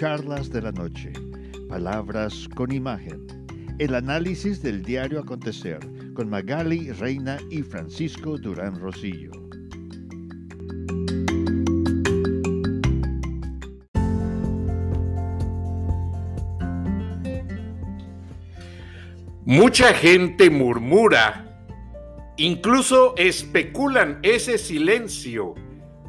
Charlas de la Noche, Palabras con Imagen, el análisis del diario acontecer con Magali Reina y Francisco Durán Rosillo. Mucha gente murmura, incluso especulan ese silencio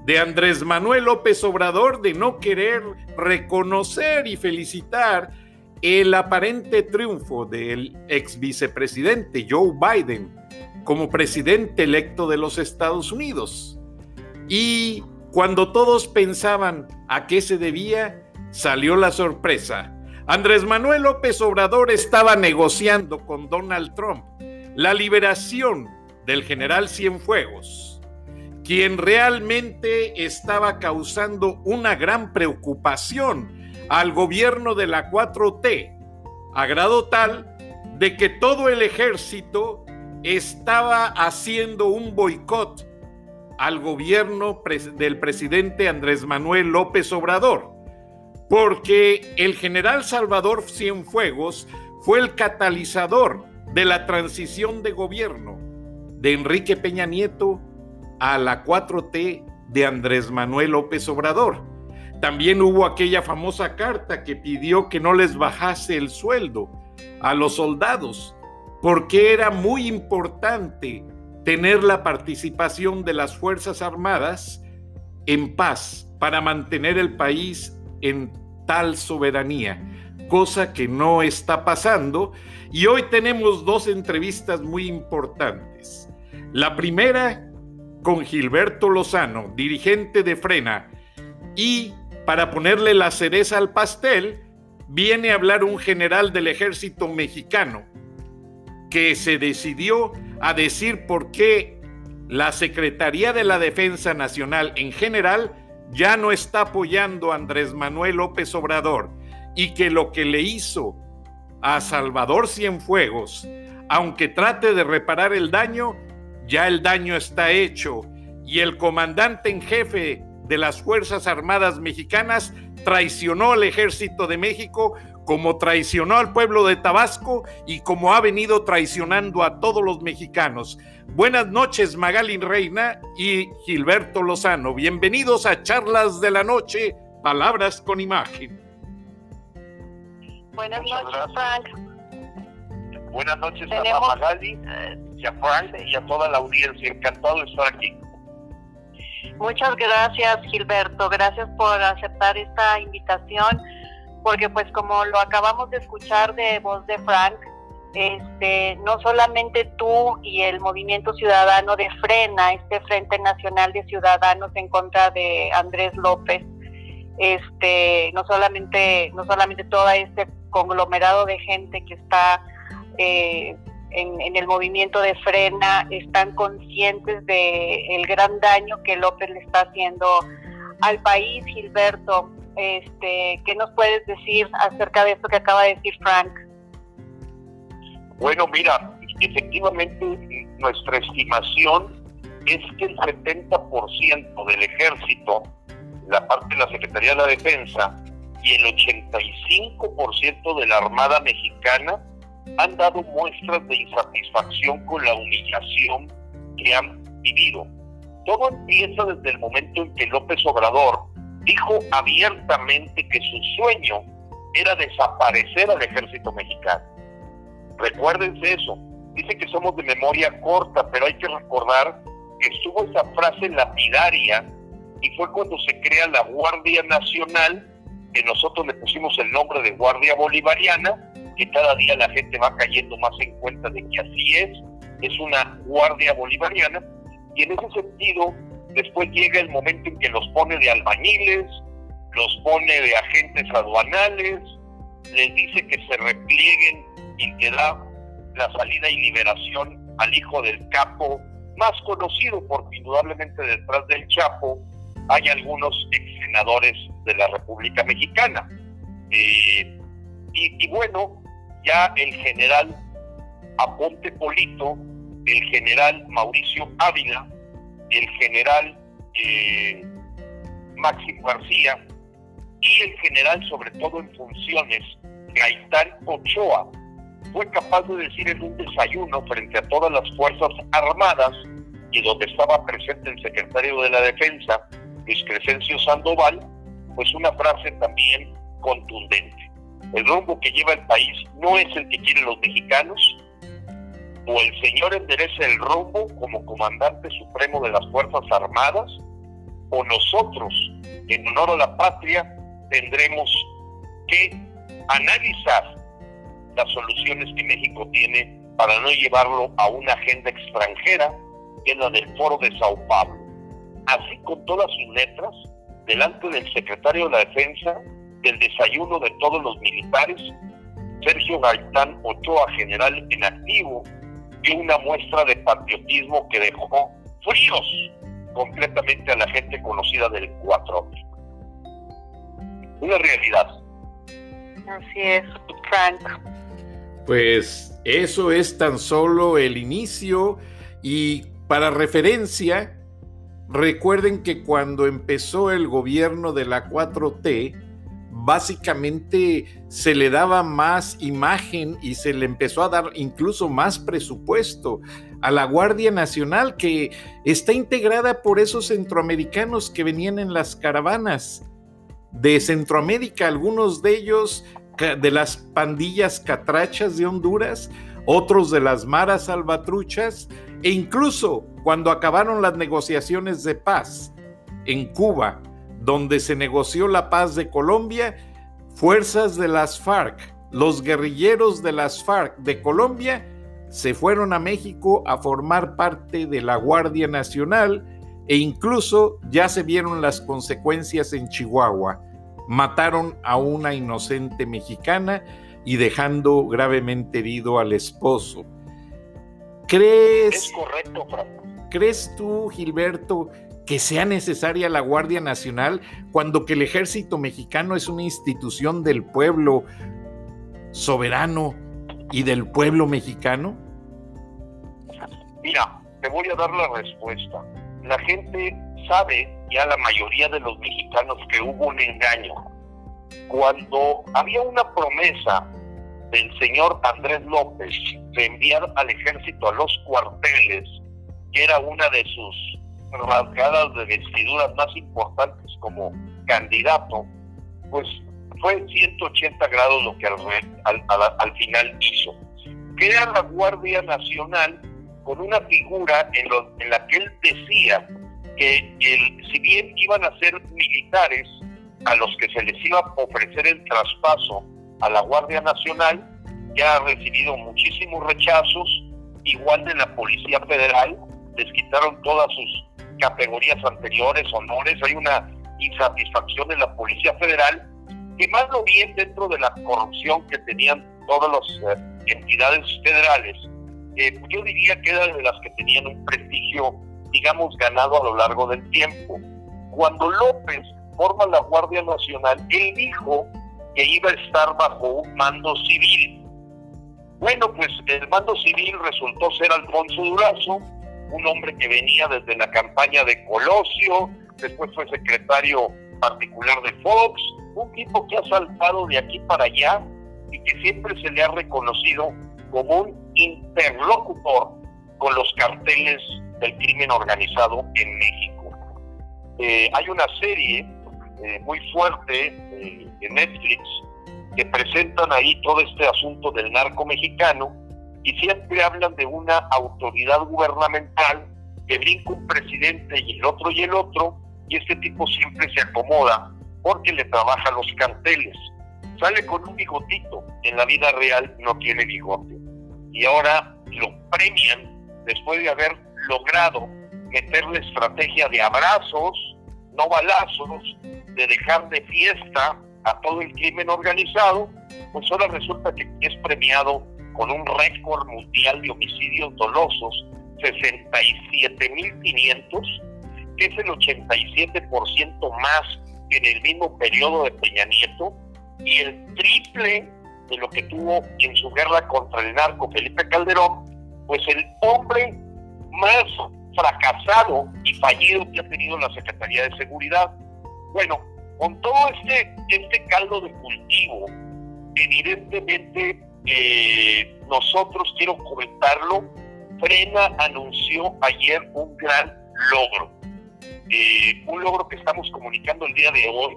de Andrés Manuel López Obrador de no querer reconocer y felicitar el aparente triunfo del ex vicepresidente Joe Biden como presidente electo de los Estados Unidos. Y cuando todos pensaban a qué se debía, salió la sorpresa. Andrés Manuel López Obrador estaba negociando con Donald Trump la liberación del general Cienfuegos quien realmente estaba causando una gran preocupación al gobierno de la 4T, a grado tal de que todo el ejército estaba haciendo un boicot al gobierno del presidente Andrés Manuel López Obrador, porque el general Salvador Cienfuegos fue el catalizador de la transición de gobierno de Enrique Peña Nieto a la 4T de Andrés Manuel López Obrador. También hubo aquella famosa carta que pidió que no les bajase el sueldo a los soldados, porque era muy importante tener la participación de las Fuerzas Armadas en paz para mantener el país en tal soberanía, cosa que no está pasando. Y hoy tenemos dos entrevistas muy importantes. La primera con Gilberto Lozano, dirigente de Frena, y para ponerle la cereza al pastel, viene a hablar un general del ejército mexicano que se decidió a decir por qué la Secretaría de la Defensa Nacional en general ya no está apoyando a Andrés Manuel López Obrador y que lo que le hizo a Salvador Cienfuegos, aunque trate de reparar el daño, ya el daño está hecho y el comandante en jefe de las Fuerzas Armadas Mexicanas traicionó al ejército de México como traicionó al pueblo de Tabasco y como ha venido traicionando a todos los mexicanos. Buenas noches, Magali Reina y Gilberto Lozano. Bienvenidos a Charlas de la Noche, Palabras con Imagen. Buenas noches, Frank. Buenas noches a Magali y a Frank y a toda la audiencia. Encantado de estar aquí. Muchas gracias, Gilberto. Gracias por aceptar esta invitación, porque pues como lo acabamos de escuchar de voz de Frank, este, no solamente tú y el Movimiento Ciudadano de Frena, este Frente Nacional de Ciudadanos en contra de Andrés López, este, no solamente, no solamente todo este conglomerado de gente que está eh, en, el movimiento de frena están conscientes de gran daño que López le está haciendo al país, Gilberto. Este, ¿Qué nos puedes decir acerca de esto que acaba de decir Frank? Bueno, mira, efectivamente nuestra estimación es que el 70% del ejército, la parte de la Secretaría de la Defensa y el 85% de la Armada Mexicana han dado muestras de insatisfacción con la humillación que han vivido. Todo empieza desde el momento en que López Obrador dijo abiertamente que su sueño era desaparecer al ejército mexicano. Recuérdense eso. Dice que somos de memoria corta, pero hay que recordar que estuvo esa frase lapidaria y fue cuando se crea la Guardia Nacional, que nosotros le pusimos el nombre de Guardia Bolivariana, que cada día la gente va cayendo más en cuenta de que así es, es una guardia bolivariana, y en ese sentido, después llega el momento en que los pone de albañiles, los pone de agentes aduanales, les dice que se replieguen y que da la salida y liberación al hijo del capo, más conocido porque indudablemente detrás del Chapo hay algunos ex senadores de la República Mexicana. Eh, y, bueno, ya el general Aponte Polito, el general Mauricio Ávila, el general eh, Máximo García y el general, sobre todo en funciones, Gaitán Ochoa, fue capaz de decir en un desayuno frente a todas las Fuerzas Armadas y donde estaba presente el secretario de la Defensa, Luis Crescencio Sandoval, pues una frase también contundente. El rumbo que lleva el país no es el que quieren los mexicanos, o el señor endereza el rumbo como comandante supremo de las Fuerzas Armadas, o nosotros, en honor a la patria, tendremos que analizar las soluciones que México tiene para no llevarlo a una agenda extranjera, que es la del Foro de Sao Paulo. Así con todas sus letras, delante del secretario de la Defensa, del desayuno de todos los militares, Sergio Gaitán Ochoa, general en activo, dio una muestra de patriotismo que dejó fríos completamente a la gente conocida del 4. Una realidad. Así es, Frank. Pues eso es tan solo el inicio y para referencia, recuerden que cuando empezó el gobierno de la 4T, básicamente se le daba más imagen y se le empezó a dar incluso más presupuesto a la Guardia Nacional que está integrada por esos centroamericanos que venían en las caravanas. De Centroamérica, algunos de ellos de las pandillas catrachas de Honduras, otros de las maras salvatruchas, e incluso cuando acabaron las negociaciones de paz en Cuba, donde se negoció la paz de Colombia, fuerzas de las FARC, los guerrilleros de las FARC de Colombia, se fueron a México a formar parte de la Guardia Nacional e incluso ya se vieron las consecuencias en Chihuahua mataron a una inocente mexicana y dejando gravemente herido al esposo. ¿Crees? correcto, ¿Crees tú, Gilberto, que sea necesaria la Guardia Nacional cuando que el ejército mexicano es una institución del pueblo soberano y del pueblo mexicano? Mira, te voy a dar la respuesta. La gente sabe ya la mayoría de los mexicanos que hubo un engaño. Cuando había una promesa del señor Andrés López de enviar al ejército a los cuarteles, que era una de sus rasgadas de vestiduras más importantes como candidato, pues fue 180 grados lo que al, al, final hizo. Crea la Guardia Nacional con una figura en, en la que él decía que el, si bien iban a ser militares a los que se les iba a ofrecer el traspaso a la Guardia Nacional, ya ha recibido muchísimos rechazos, igual de la Policía Federal, les quitaron todas sus categorías anteriores, honores, hay una insatisfacción en la Policía Federal, que más lo bien dentro de la corrupción que tenían todas las eh, entidades federales, eh, yo diría que era de las que tenían un prestigio digamos, ganado a lo largo del tiempo. Cuando López forma la Guardia Nacional, él dijo que iba a estar bajo un mando civil. Bueno, pues el mando civil resultó ser Alfonso Durazo, un hombre que venía desde la campaña de Colosio, después fue secretario particular de Fox, un tipo que ha saltado de aquí para allá y que siempre se le ha reconocido como un interlocutor con los carteles del crimen organizado en México. Eh, hay una serie eh, muy fuerte eh, en Netflix que presentan ahí todo este asunto del narco mexicano y siempre hablan de una autoridad gubernamental que brinca un presidente y el otro y el otro y este tipo siempre se acomoda porque le trabaja los carteles. Sale con un bigotito, en la vida real no tiene bigote. Y ahora lo premian después de haber logrado meterle estrategia de abrazos, no balazos, de dejar de fiesta a todo el crimen organizado, pues ahora resulta que es premiado con un récord mundial de homicidios dolosos, 67.500, que es el 87% más que en el mismo periodo de Peña Nieto, y el triple de lo que tuvo en su guerra contra el narco Felipe Calderón, pues el hombre más fracasado y fallido que ha tenido la Secretaría de Seguridad. Bueno, con todo este, este caldo de cultivo, evidentemente eh, nosotros, quiero comentarlo, Frena anunció ayer un gran logro, eh, un logro que estamos comunicando el día de hoy,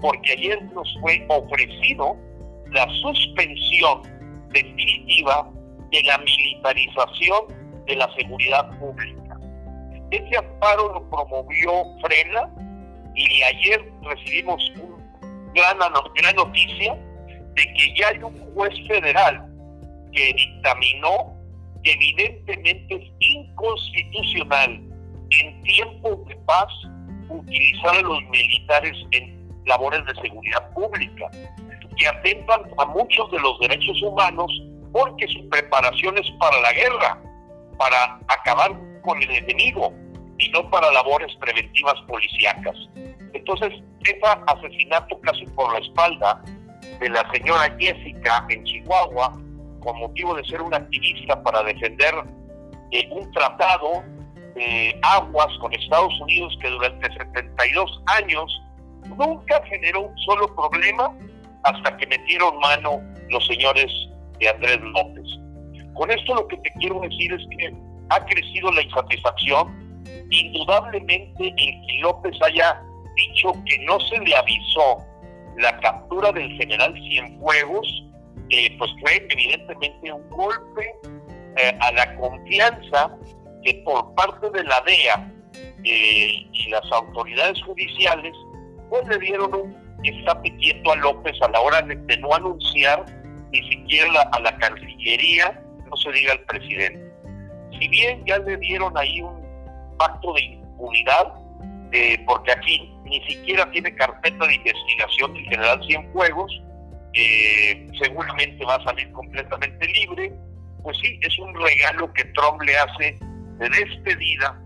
porque ayer nos fue ofrecido la suspensión definitiva de la militarización de la seguridad pública. Ese amparo lo promovió Frena y ayer recibimos una gran, gran noticia de que ya hay un juez federal que dictaminó que evidentemente es inconstitucional en tiempos de paz utilizar a los militares en labores de seguridad pública, que atentan a muchos de los derechos humanos porque su preparación es para la guerra, para acabar con el enemigo y no para labores preventivas policíacas. Entonces, ese asesinato casi por la espalda de la señora Jessica en Chihuahua, con motivo de ser una activista para defender eh, un tratado de aguas con Estados Unidos que durante 72 años nunca generó un solo problema hasta que metieron mano los señores de Andrés López. Con esto lo que te quiero decir es que ha crecido la insatisfacción. Indudablemente el que López haya dicho que no se le avisó la captura del general Cienfuegos, pues fue evidentemente un golpe eh, a la confianza que por parte de la DEA eh, y las autoridades judiciales, pues le dieron un quieto a López a la hora de, no anunciar ni siquiera a la Cancillería, no se diga al presidente. Si bien ya le dieron ahí un pacto de impunidad, porque aquí ni siquiera tiene carpeta de investigación del general Cienfuegos, eh, seguramente va a salir completamente libre. Pues sí, es un regalo que Trump le hace de despedida,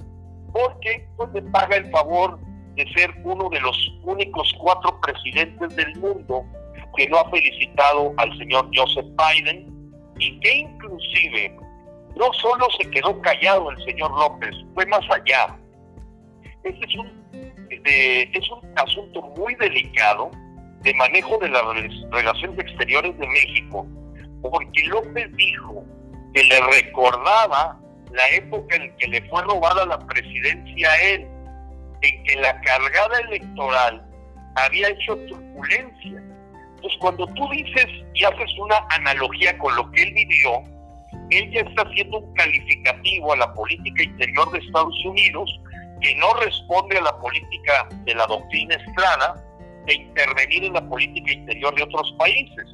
porque pues, le paga el favor de ser uno de los únicos cuatro presidentes del mundo que no ha felicitado al señor Joseph Biden y que inclusive no solo se quedó callado el señor López, fue más allá. Este es un es un asunto muy delicado de manejo de las relaciones exteriores de México, porque López dijo que le recordaba la época en que le fue robada la presidencia a él, en que la cargada electoral había hecho turbulencia. Entonces, cuando tú dices y haces una analogía con lo que él vivió, él ya está haciendo un calificativo a la política interior de Estados Unidos que no responde a la política de la doctrina Estrada de intervenir en la política interior de otros países.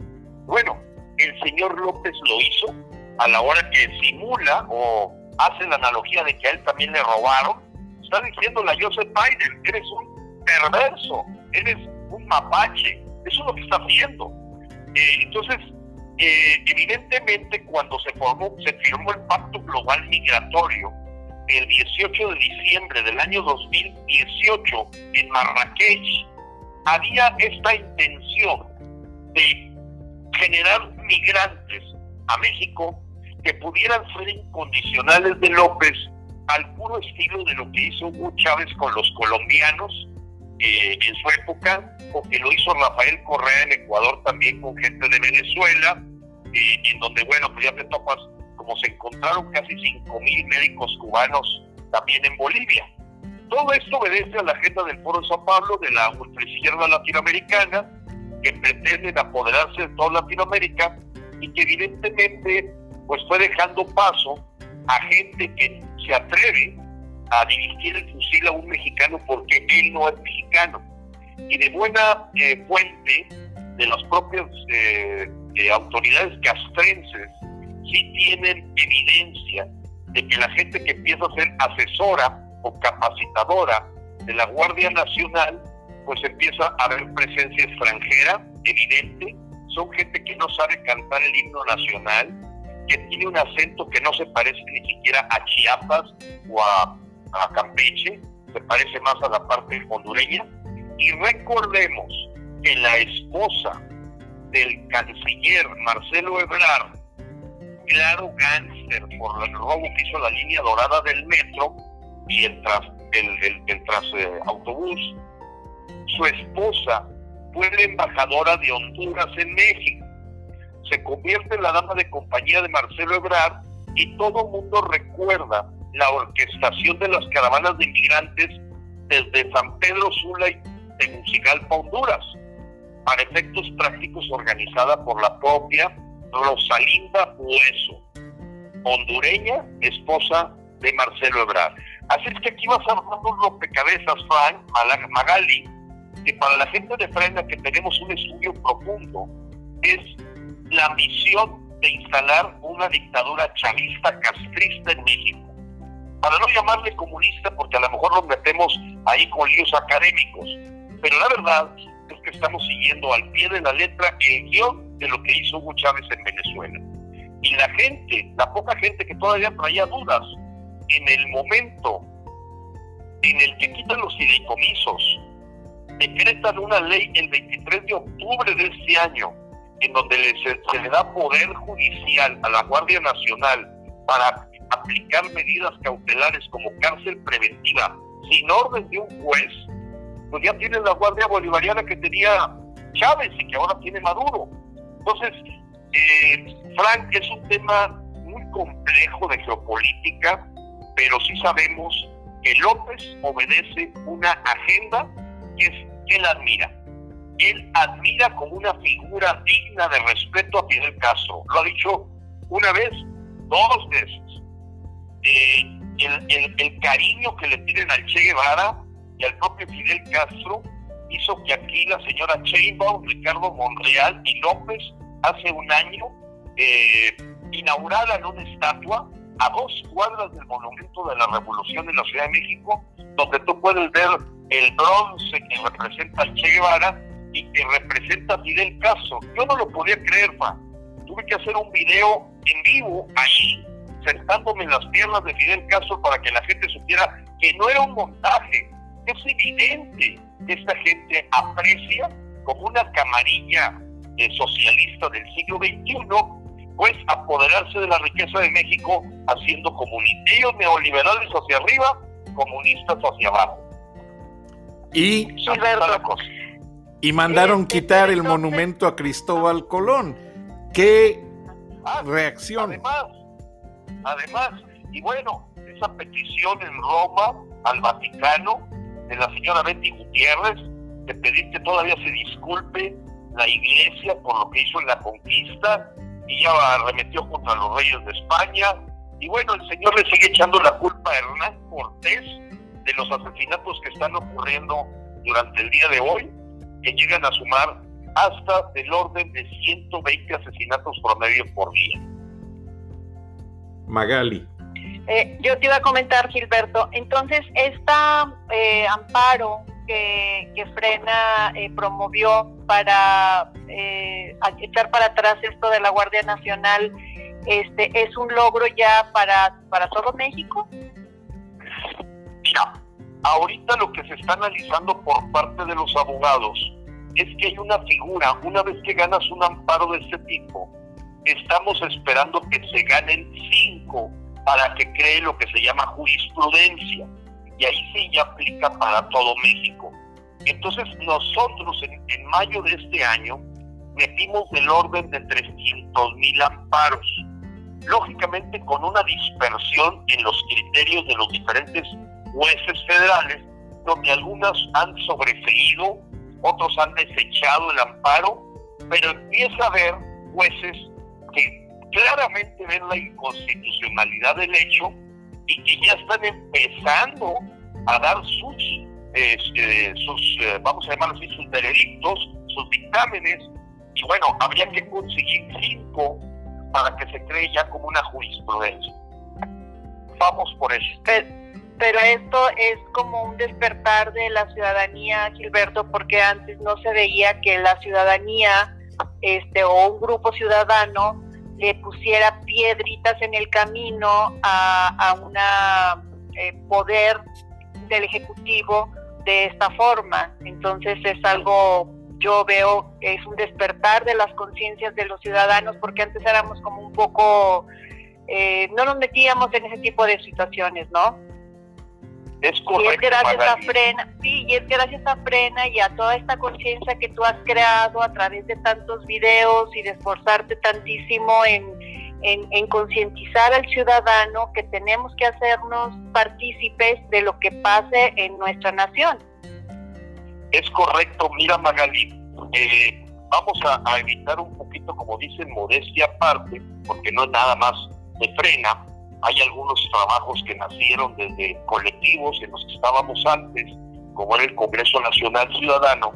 Bueno, el señor López lo hizo a la hora que simula o hace la analogía de que a él también le robaron. Está diciéndole a Joseph Biden, eres un perverso, eres un mapache. Eso es lo que está haciendo. Eh, entonces, eh, evidentemente cuando se formó, se firmó el Pacto Global Migratorio, el 18 de diciembre del año 2018 en Marrakech, había esta intención de generar migrantes a México que pudieran ser incondicionales de López al puro estilo de lo que hizo Hugo Chávez con los colombianos eh, en su época, o que lo hizo Rafael Correa en Ecuador también con gente de Venezuela, eh, en donde, bueno, pues ya te topas como se encontraron casi 5.000 médicos cubanos también en Bolivia. Todo esto obedece a la agenda del Foro de San Pablo de la ultraizquierda latinoamericana, que pretenden apoderarse de toda Latinoamérica y que evidentemente pues fue dejando paso a gente que se atreve a dirigir el fusil a un mexicano porque él no es mexicano. Y de buena eh, fuente de las propias eh, eh, autoridades castrenses sí tienen evidencia de que la gente que empieza a ser asesora o capacitadora de la Guardia Nacional, pues empieza a haber presencia extranjera evidente. Son gente que no sabe cantar el himno nacional, que tiene un acento que no se parece ni siquiera a Chiapas o a, a Campeche, se parece más a la parte hondureña. Y recordemos que la esposa del canciller Marcelo Ebrard claro gánster por el robo que hizo la línea dorada del metro y el tras, el, el, tras autobús. su esposa fue la embajadora de Honduras en México. Se convierte en la dama de compañía de Marcelo Ebrard y todo el mundo recuerda la orquestación de las caravanas de inmigrantes desde San Pedro Sula y Tegucigalpa, Honduras, para efectos prácticos organizada por la propia Rosalinda Hueso, hondureña, esposa de Marcelo Ebrard. Así es que aquí vas armando un rompecabezas, Frank, Magali, que para la gente de Frena que tenemos un estudio profundo, es la misión de instalar una dictadura chavista castrista en México. Para no llamarle comunista, porque a lo mejor nos metemos ahí con líos académicos, pero la verdad es que estamos siguiendo al pie de la letra el guion de lo que hizo Hugo Chávez en Venezuela. Y la gente, la poca gente que todavía traía dudas, en el momento en el que quitan los fideicomisos, decretan una ley el 23 de octubre de este año, en donde se, le da poder judicial a la Guardia Nacional para aplicar medidas cautelares como cárcel preventiva sin orden de un juez, pues ya tiene la Guardia Bolivariana que tenía Chávez y que ahora tiene Maduro. Entonces, eh, Frank, es un tema muy complejo de geopolítica, pero sí sabemos que López obedece una agenda que es que él admira. Él admira como una figura digna de respeto a Fidel Castro. Lo ha dicho una vez, dos veces. Eh, el, cariño que le tienen al Che Guevara y al propio Fidel Castro hizo que aquí la señora Sheinbaum, Ricardo Monreal y López hace un año eh, inauguraran una estatua a dos cuadras del Monumento de la Revolución en la Ciudad de México, donde tú puedes ver el bronce que representa Che Guevara y que representa a Fidel Castro. Yo no lo podía creer, fa. Tuve que hacer un video en vivo allí, sentándome en las piernas de Fidel Castro para que la gente supiera que no era un montaje. Es evidente que esta gente aprecia como una camarilla eh, socialista del siglo XXI pues apoderarse de la riqueza de México haciendo comunitarios neoliberales hacia arriba, comunistas hacia abajo. Y, y mandaron este, quitar el monumento a Cristóbal Colón. ¿Qué ah, reacción? Además, además, y bueno, esa petición en Roma al Vaticano de la señora Betty Gutiérrez de pedir que todavía se disculpe la iglesia por lo que hizo en la conquista y ya arremetió contra los reyes de España. Y bueno, el señor le sigue echando la culpa a Hernán Cortés de los asesinatos que están ocurriendo durante el día de hoy, que llegan a sumar hasta del orden de 120 asesinatos promedio por día. Magali. Eh, yo te iba a comentar, Gilberto, entonces esta eh, amparo que, Frena eh, promovió para eh, echar para atrás esto de la Guardia Nacional, este es un logro ya para, para todo México? Mira, ahorita lo que se está analizando por parte de los abogados es que hay una figura, una vez que ganas un amparo de este tipo, estamos esperando que se ganen cinco para que cree lo que se llama jurisprudencia y ahí sí ya aplica para todo México. Entonces nosotros en, mayo de este año metimos del orden de 300 mil amparos, lógicamente con una dispersión en los criterios de los diferentes jueces federales, donde algunas han sobreseído, otros han desechado el amparo, pero empieza a haber jueces que claramente ven la inconstitucionalidad del hecho y que ya están empezando a dar sus, este, sus eh, vamos a llamarlos así, sus veredictos, sus dictámenes, y bueno, habría que conseguir cinco para que se cree ya como una jurisprudencia. Vamos por eso. Pero, esto es como un despertar de la ciudadanía, Gilberto, porque antes no se veía que la ciudadanía este, o un grupo ciudadano le pusiera piedritas en el camino a, una eh, poder del Ejecutivo de esta forma. Entonces es algo, yo veo, es un despertar de las conciencias de los ciudadanos, porque antes éramos como un poco, eh, no nos metíamos en ese tipo de situaciones, ¿no? Es correcto. Y es gracias a Frena, sí, y es gracias a Frena y a toda esta conciencia que tú has creado a través de tantos videos y de esforzarte tantísimo en, en, en concientizar al ciudadano que tenemos que hacernos partícipes de lo que pase en nuestra nación. Es correcto, mira Magali, eh, vamos a, a, evitar un poquito, como dicen, modestia aparte, porque no es nada más de frena. Hay algunos trabajos que nacieron desde colectivos en los que estábamos antes, como era el Congreso Nacional Ciudadano,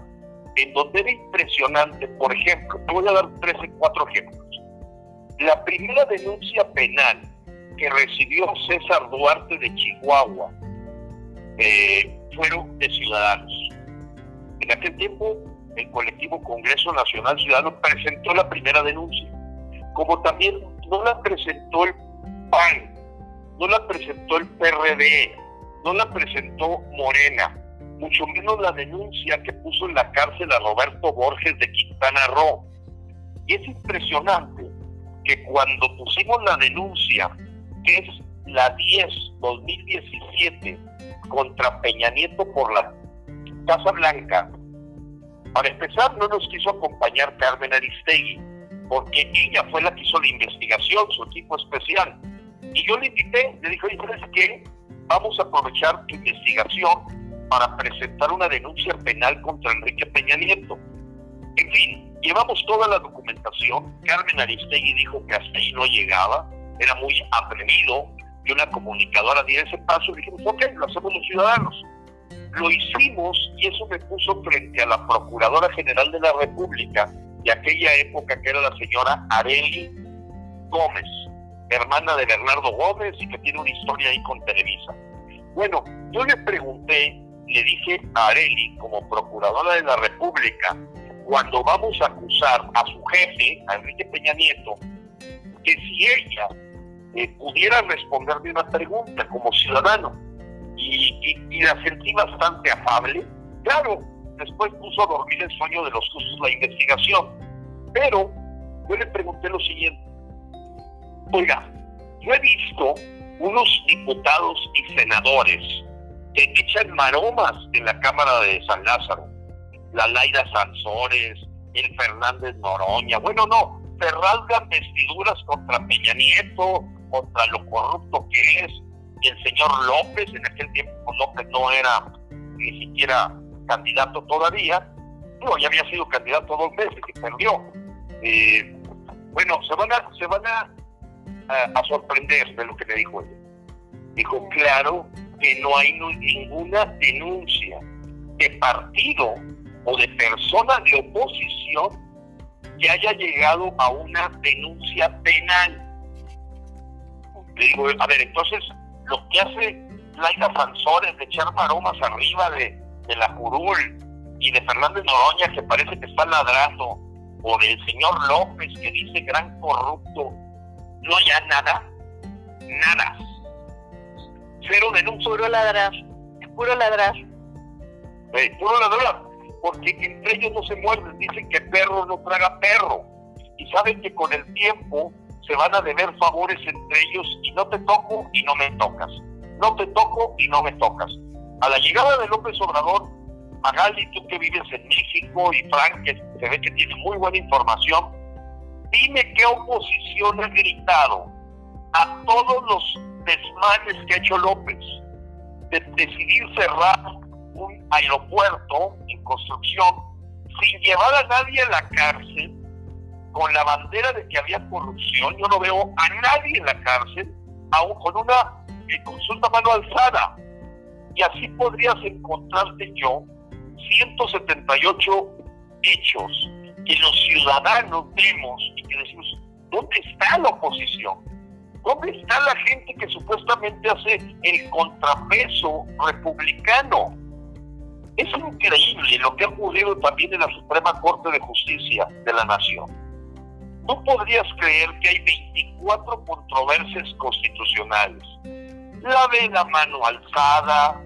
en donde era impresionante, por ejemplo, te voy a dar tres o cuatro ejemplos. La primera denuncia penal que recibió César Duarte de Chihuahua eh, fueron de ciudadanos. En aquel tiempo, el colectivo Congreso Nacional Ciudadano presentó la primera denuncia, como también no la presentó el PAN, no la presentó el PRD, no la presentó Morena, mucho menos la denuncia que puso en la cárcel a Roberto Borges de Quintana Roo. Y es impresionante que cuando pusimos la denuncia, que es la 10-2017, contra Peña Nieto por la Casa Blanca, para empezar no nos quiso acompañar Carmen Aristegui, porque ella fue la que hizo la investigación, su equipo especial. Y yo le invité, le dije, oye, ¿sabes qué? Vamos a aprovechar tu investigación para presentar una denuncia penal contra Enrique Peña Nieto. En fin, llevamos toda la documentación. Carmen Aristegui dijo que hasta ahí no llegaba, era muy atrevido, y una comunicadora dio ese paso y dijimos, ok, lo hacemos los ciudadanos. Lo hicimos y eso me puso frente a la Procuradora General de la República de aquella época, que era la señora Areli Gómez, hermana de Bernardo Gómez y que tiene una historia ahí con Televisa. Bueno, yo le pregunté, le dije a Areli, como Procuradora de la República, cuando vamos a acusar a su jefe, a Enrique Peña Nieto, que si ella eh, pudiera responderme una pregunta como ciudadano y, y, y, la sentí bastante afable. Claro, después puso a dormir el sueño de los justos la investigación, pero yo le pregunté lo siguiente, oiga, yo he visto unos diputados y senadores que echan maromas en la Cámara de San Lázaro, la Laida Sansores, el Fernández Noroña, bueno, no, se rasgan vestiduras contra Peña Nieto, contra lo corrupto que es. El señor López, en aquel tiempo López no era ni siquiera candidato todavía, no, ya había sido candidato dos veces y perdió. Eh, bueno, se van a, se van a, a, a, sorprender de lo que le dijo ella. Dijo, claro que no hay ninguna denuncia de partido o de persona de oposición que haya llegado a una denuncia penal. Le digo, a ver, entonces, lo que hace Laida Sansores de echar maromas arriba de, de la curul y de Fernández Noroña, que parece que está ladrando, o del señor López, que dice gran corrupto, no haya nada, nada. Cero denuncia. Puro ladrar, puro ladrar. Puro ladrar, porque entre ellos no se muerden, dicen que perro no traga perro, y saben que con el tiempo se van a deber favores entre ellos y no te toco y no me tocas. No te toco y no me tocas. A la llegada de López Obrador, Magali, tú que vives en México y Frank, que se ve que tiene muy buena información, dime qué oposición ha gritado a todos los desmanes que ha hecho López de decidir cerrar un aeropuerto en construcción sin llevar a nadie a la cárcel con la bandera de que había corrupción, yo no veo a nadie en la cárcel, aún con una eh, consulta mano alzada. Y así podrías encontrarte yo 178 hechos que los ciudadanos vemos y que decimos, ¿dónde está la oposición? ¿Dónde está la gente que supuestamente hace el contrapeso republicano? Es increíble lo que ha ocurrido también en la Suprema Corte de Justicia de la Nación no podrías creer que hay 24 controversias constitucionales. La de la mano alzada,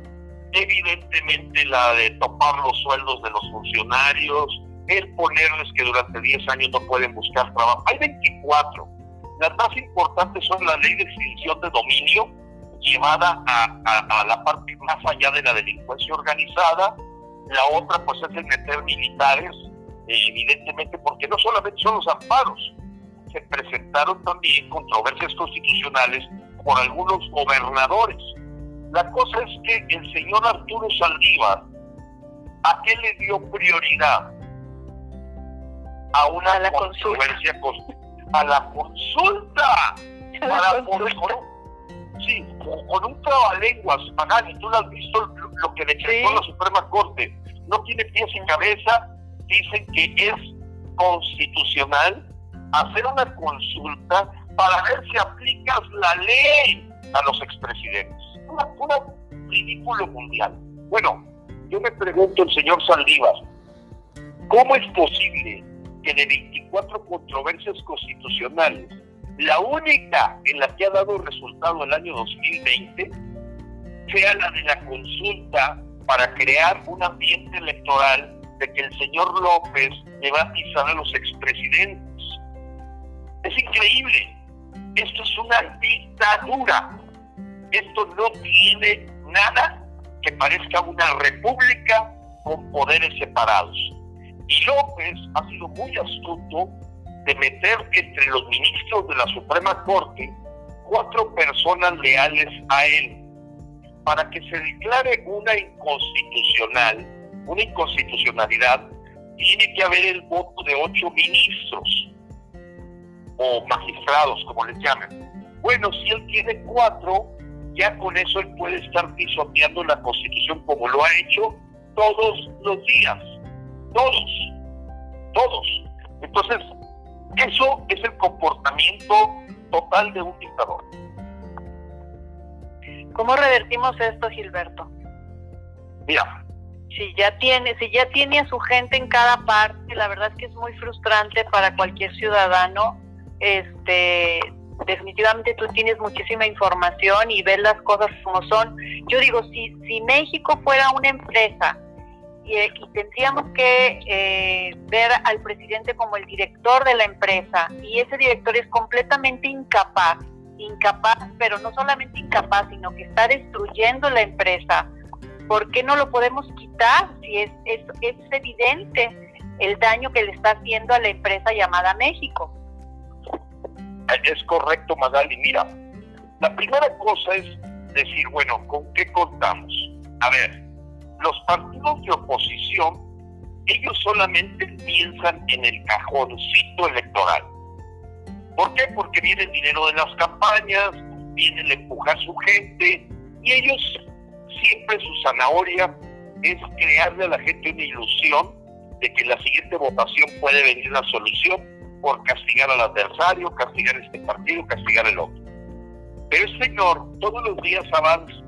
evidentemente la de topar los sueldos de los funcionarios, el ponerles que durante 10 años no pueden buscar trabajo. Hay 24. Las más importantes son la ley de extinción de dominio, llevada a, la parte más allá de la delincuencia organizada. La otra, pues, es el meter militares, eh, evidentemente, porque no solamente son los amparos, se presentaron también controversias constitucionales por algunos gobernadores. La cosa es que el señor Arturo Saldívar, ¿a qué le dio prioridad? A una la controversia, a la consulta. para poder, sí, con un trabalenguas, y tú lo has visto lo que decretó la Suprema Corte. No tiene pies sin cabeza, dicen que es constitucional hacer una consulta para ver si aplicas la ley a los expresidentes. Una, una ridículo mundial. Bueno, yo me pregunto el señor Saldívar, ¿cómo es posible de 24 controversias constitucionales, la única en la que ha dado resultado el año 2020 sea la de la consulta para crear un ambiente electoral de que el señor López le va a pisar a los expresidentes? Es increíble. Esto es una dictadura. Esto no tiene nada que parezca una república con poderes separados. Y López ha sido muy astuto de meter entre los ministros de la Suprema Corte cuatro personas leales a él para que se declare una inconstitucional, una inconstitucionalidad, tiene que haber el voto de ocho ministros o magistrados, como les llaman. Bueno, si él tiene cuatro, ya con eso él puede estar pisoteando la Constitución como lo ha hecho todos los días. Todos. Todos. Entonces, eso es el comportamiento total de un dictador. ¿Cómo revertimos esto, Gilberto? Mira. Si ya tiene, si ya tiene a su gente en cada parte, la verdad es que es muy frustrante para cualquier ciudadano este definitivamente tú tienes muchísima información y ves las cosas como son. Yo digo, si, si México fuera una empresa y, tendríamos que eh, ver al presidente como el director de la empresa y ese director es completamente incapaz, incapaz, pero no solamente incapaz, sino que está destruyendo la empresa, ¿por qué no lo podemos quitar si es, es, es evidente el daño que le está haciendo a la empresa llamada México? es correcto, Magali. Mira, la primera cosa es decir, bueno, ¿con qué contamos? A ver, los partidos de oposición, ellos solamente piensan en el cajoncito electoral. ¿Por qué? Porque viene el dinero de las campañas, viene el empujar su gente, y ellos siempre su zanahoria es crearle a la gente una ilusión de que en la siguiente votación puede venir la solución por castigar al adversario, castigar este partido, castigar el otro. Pero el Señor todos los días avanza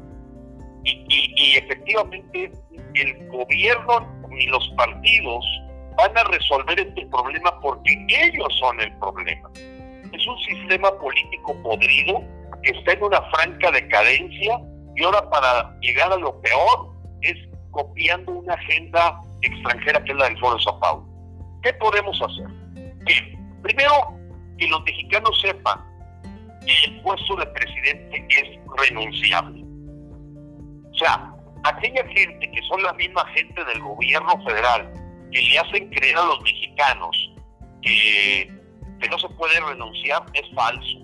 y, efectivamente el gobierno ni los partidos van a resolver este problema porque ellos son el problema. Es un sistema político podrido que está en una franca decadencia y ahora para llegar a lo peor es copiando una agenda extranjera que es la del Foro de Sao Paulo. ¿Qué podemos hacer? Primero, que los mexicanos sepan que el puesto de presidente es renunciable. O sea, aquella gente que son la misma gente del gobierno federal, que le hacen creer a los mexicanos que, no se puede renunciar, es falso.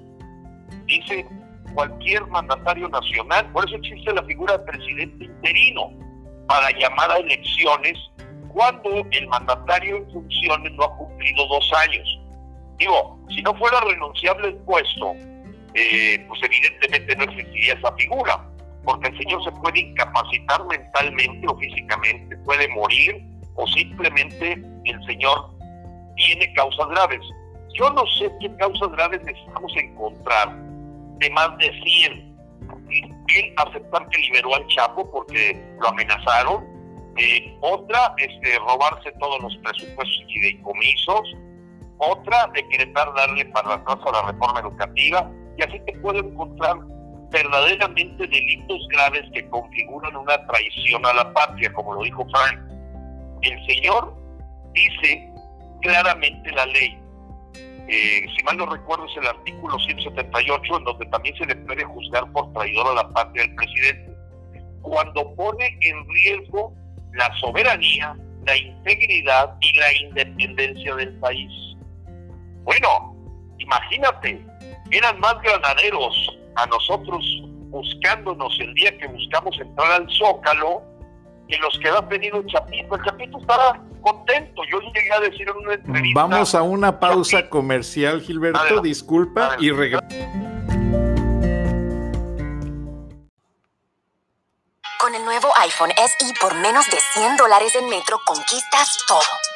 Dice cualquier mandatario nacional, por eso existe la figura de presidente interino, para llamar a elecciones cuando el mandatario en funciones no ha cumplido dos años. Digo, si no fuera renunciable el puesto, eh, pues evidentemente no existiría esa figura, porque el señor se puede incapacitar mentalmente o físicamente, puede morir o simplemente el señor tiene causas graves. Yo no sé qué causas graves necesitamos encontrar de más de 100. Él aceptar que liberó al Chapo porque lo amenazaron. Eh, otra, este, robarse todos los presupuestos y decomisos otra, decretar darle para atrás a la reforma educativa, y así te puedo encontrar verdaderamente delitos graves que configuran una traición a la patria, como lo dijo Frank. El Señor dice claramente la ley. eh, si mal no recuerdo es el artículo 178, en donde también se le puede juzgar por traidor a la patria del presidente, cuando pone en riesgo la soberanía, la integridad y la independencia del país. Bueno, imagínate, eran más granaderos a nosotros buscándonos el día que buscamos entrar al Zócalo que los que ha venido Chapito. El Chapito estará contento. Yo llegué a decir en una entrevista. Vamos a una pausa comercial, Gilberto. disculpa y regresamos. Con el nuevo iPhone SE por menos de 100 dólares en Metro conquistas todo.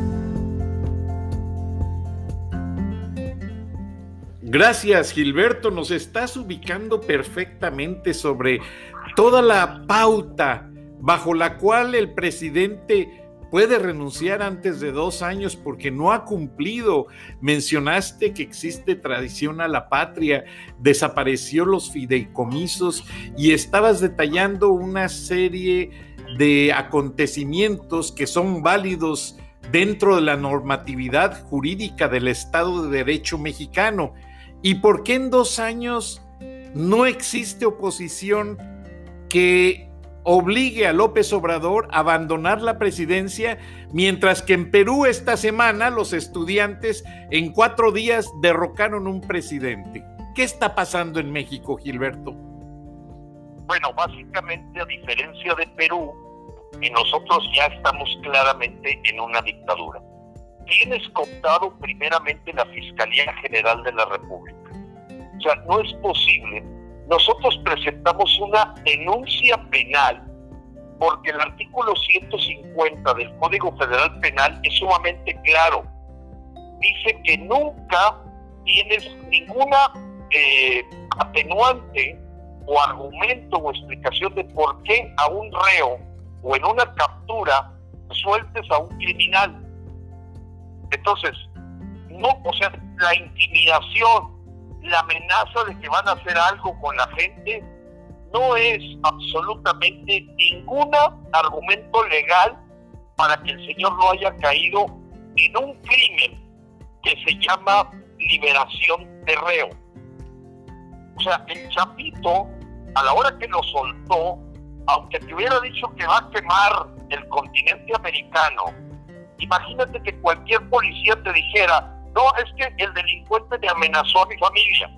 Gracias, Gilberto. Nos estás ubicando perfectamente sobre toda la pauta bajo la cual el presidente puede renunciar antes de dos años porque no ha cumplido. Mencionaste que existe tradición a la patria, desapareció los fideicomisos y estabas detallando una serie de acontecimientos que son válidos dentro de la normatividad jurídica del Estado de Derecho mexicano. ¿Y por qué en dos años no existe oposición que obligue a López Obrador a abandonar la presidencia, mientras que en Perú esta semana los estudiantes en cuatro días derrocaron un presidente? ¿Qué está pasando en México, Gilberto? Bueno, básicamente a diferencia de Perú, nosotros ya estamos claramente en una dictadura tienes contado primeramente la Fiscalía General de la República. O sea, no es posible. Nosotros presentamos una denuncia penal porque el artículo 150 del Código Federal Penal es sumamente claro. Dice que nunca tienes ninguna eh, atenuante o argumento o explicación de por qué a un reo o en una captura sueltes a un criminal. Entonces, no, o sea, la intimidación, la amenaza de que van a hacer algo con la gente, no es absolutamente ningún argumento legal para que el señor no haya caído en un crimen que se llama liberación de reo. O sea, el Chapito, a la hora que lo soltó, aunque te hubiera dicho que va a quemar el continente americano, Imagínate que cualquier policía te dijera, no, es que el delincuente me amenazó a mi familia.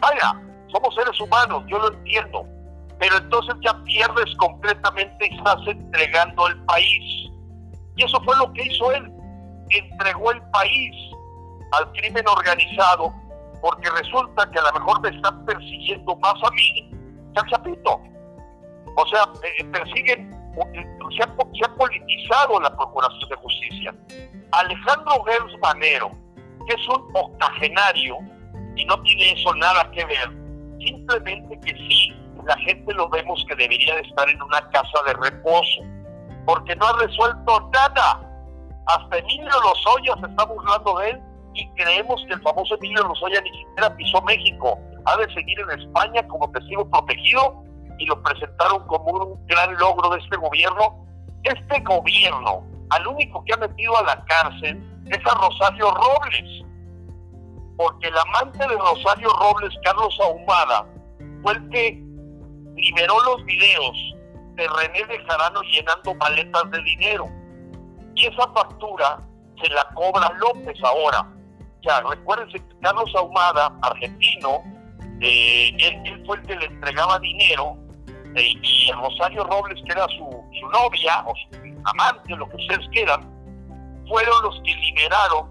Vaya, somos seres humanos, yo lo entiendo, pero entonces ya pierdes completamente y estás entregando el país. Y eso fue lo que hizo él, entregó el país al crimen organizado, porque resulta que a lo mejor me están persiguiendo más a mí que al Chapito. O sea, eh, persiguen se ha, politizado la Procuración de Justicia. Alejandro Gers Manero, que es un octogenario y no tiene eso nada que ver, simplemente que sí, la gente lo vemos que debería de estar en una casa de reposo, porque no ha resuelto nada. Hasta Emilio Lozoya se está burlando de él y creemos que el famoso Emilio Lozoya ni siquiera pisó México. Ha de seguir en España como testigo protegido y lo presentaron como un gran logro de este gobierno. Este gobierno, al único que ha metido a la cárcel es a Rosario Robles, porque el amante de Rosario Robles, Carlos Ahumada, fue el que liberó los videos de René de Jarano llenando maletas de dinero. Y esa factura se la cobra López ahora. Ya, recuérdense que Carlos Ahumada, argentino, eh, él, fue el que le entregaba dinero y Rosario Robles, que era su, novia o su amante, lo que ustedes quieran, fueron los que liberaron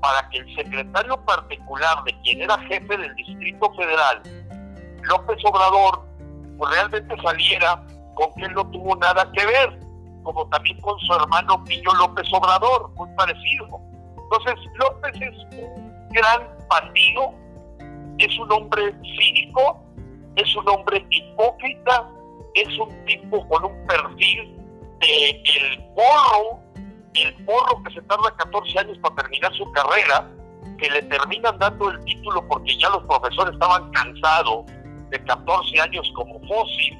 para que el secretario particular de quien era jefe del Distrito Federal, López Obrador, pues realmente saliera con que él no tuvo nada que ver, como también con su hermano Pillo López Obrador, muy parecido. Entonces, López es un gran partido, es un hombre cínico, es un hombre hipócrita, es un tipo con un perfil de el porro, el porro que se tarda 14 años para terminar su carrera, que le terminan dando el título porque ya los profesores estaban cansados de 14 años como fósil,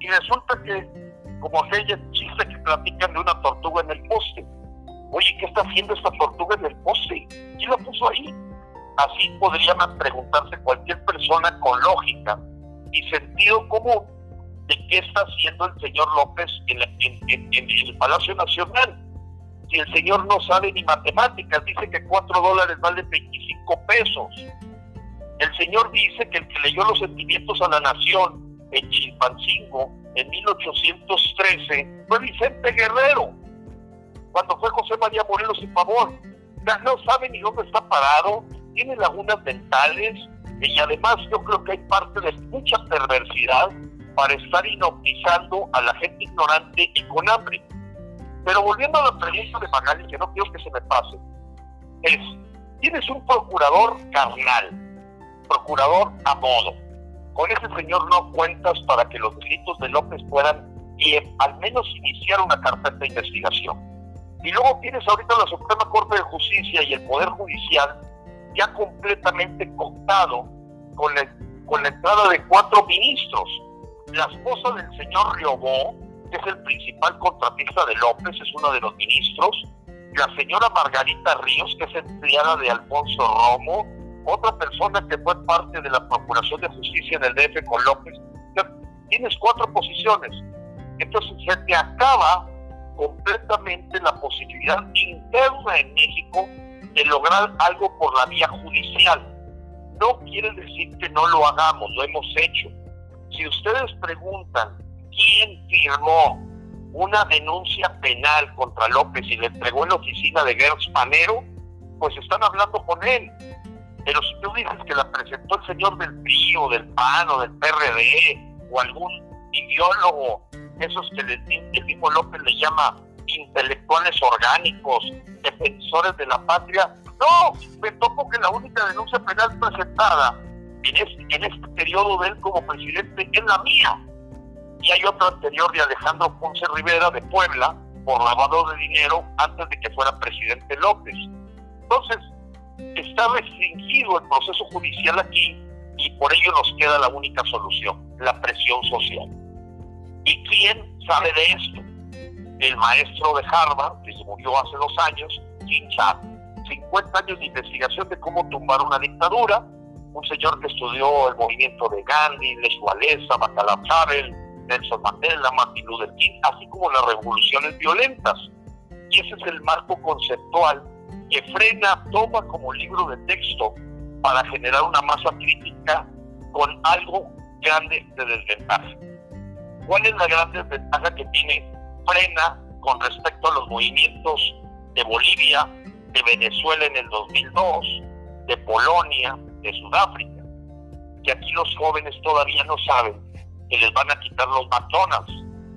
y resulta que, como aquella chiste que platican de una tortuga en el poste, oye, ¿qué está haciendo esta tortuga en el poste? ¿Quién la puso ahí? Así podría preguntarse cualquier persona con lógica y sentido común de qué está haciendo el señor López en, el Palacio Nacional. Si el señor no sabe ni matemáticas, dice que 4 dólares vale 25 pesos. El señor dice que el que leyó los sentimientos a la nación en Chilpancingo en 1813 fue Vicente Guerrero, cuando fue José María Morelos y Pavón. No sabe ni dónde está parado, tiene lagunas mentales y además yo creo que hay parte de mucha perversidad para estar inoptizando a la gente ignorante y con hambre. Pero volviendo a la pregunta de Magali, que no quiero que se me pase, es, tienes un procurador carnal, procurador a modo. Con ese señor no cuentas para que los delitos de López puedan y al menos iniciar una carpeta de investigación. Y luego tienes ahorita la Suprema Corte de Justicia y el Poder Judicial ya completamente contado con la, con la entrada de cuatro ministros la esposa del señor Riobó, que es el principal contratista de López, es uno de los ministros, la señora Margarita Ríos, que es empleada de Alfonso Romo, otra persona que fue parte de la Procuración de Justicia en el DF con López. Tienes cuatro posiciones. Entonces se te acaba completamente la posibilidad interna en México de lograr algo por la vía judicial. No quiere decir que no lo hagamos, lo hemos hecho si ustedes preguntan quién firmó una denuncia penal contra López y le entregó en la oficina de Gertz Panero, pues están hablando con él. Pero si tú dices que la presentó el señor del PRI o del PAN o del PRD o algún ideólogo, esos que el mismo López le llama intelectuales orgánicos, defensores de la patria, no, me toco que la única denuncia penal presentada en este, periodo de él como presidente es la mía. Y hay otra anterior de Alejandro Ponce Rivera de Puebla por lavado de dinero antes de que fuera presidente López. Entonces, está restringido el proceso judicial aquí y por ello nos queda la única solución, la presión social. ¿Y quién sabe de esto? El maestro de Harvard, que murió hace dos años, Jim Chat, 50 años de investigación de cómo tumbar una dictadura, un señor que estudió el movimiento de Gandhi, Lech Walesa, Bacalao Havel, Nelson Mandela, Martin Luther King, así como las revoluciones violentas. Y ese es el marco conceptual que frena, toma como libro de texto para generar una masa crítica con algo grande de desventaja. ¿Cuál es la gran desventaja que tiene frena con respecto a los movimientos de Bolivia, de Venezuela en el 2002, de Polonia, de Sudáfrica, que aquí los jóvenes todavía no saben que les van a quitar los McDonald's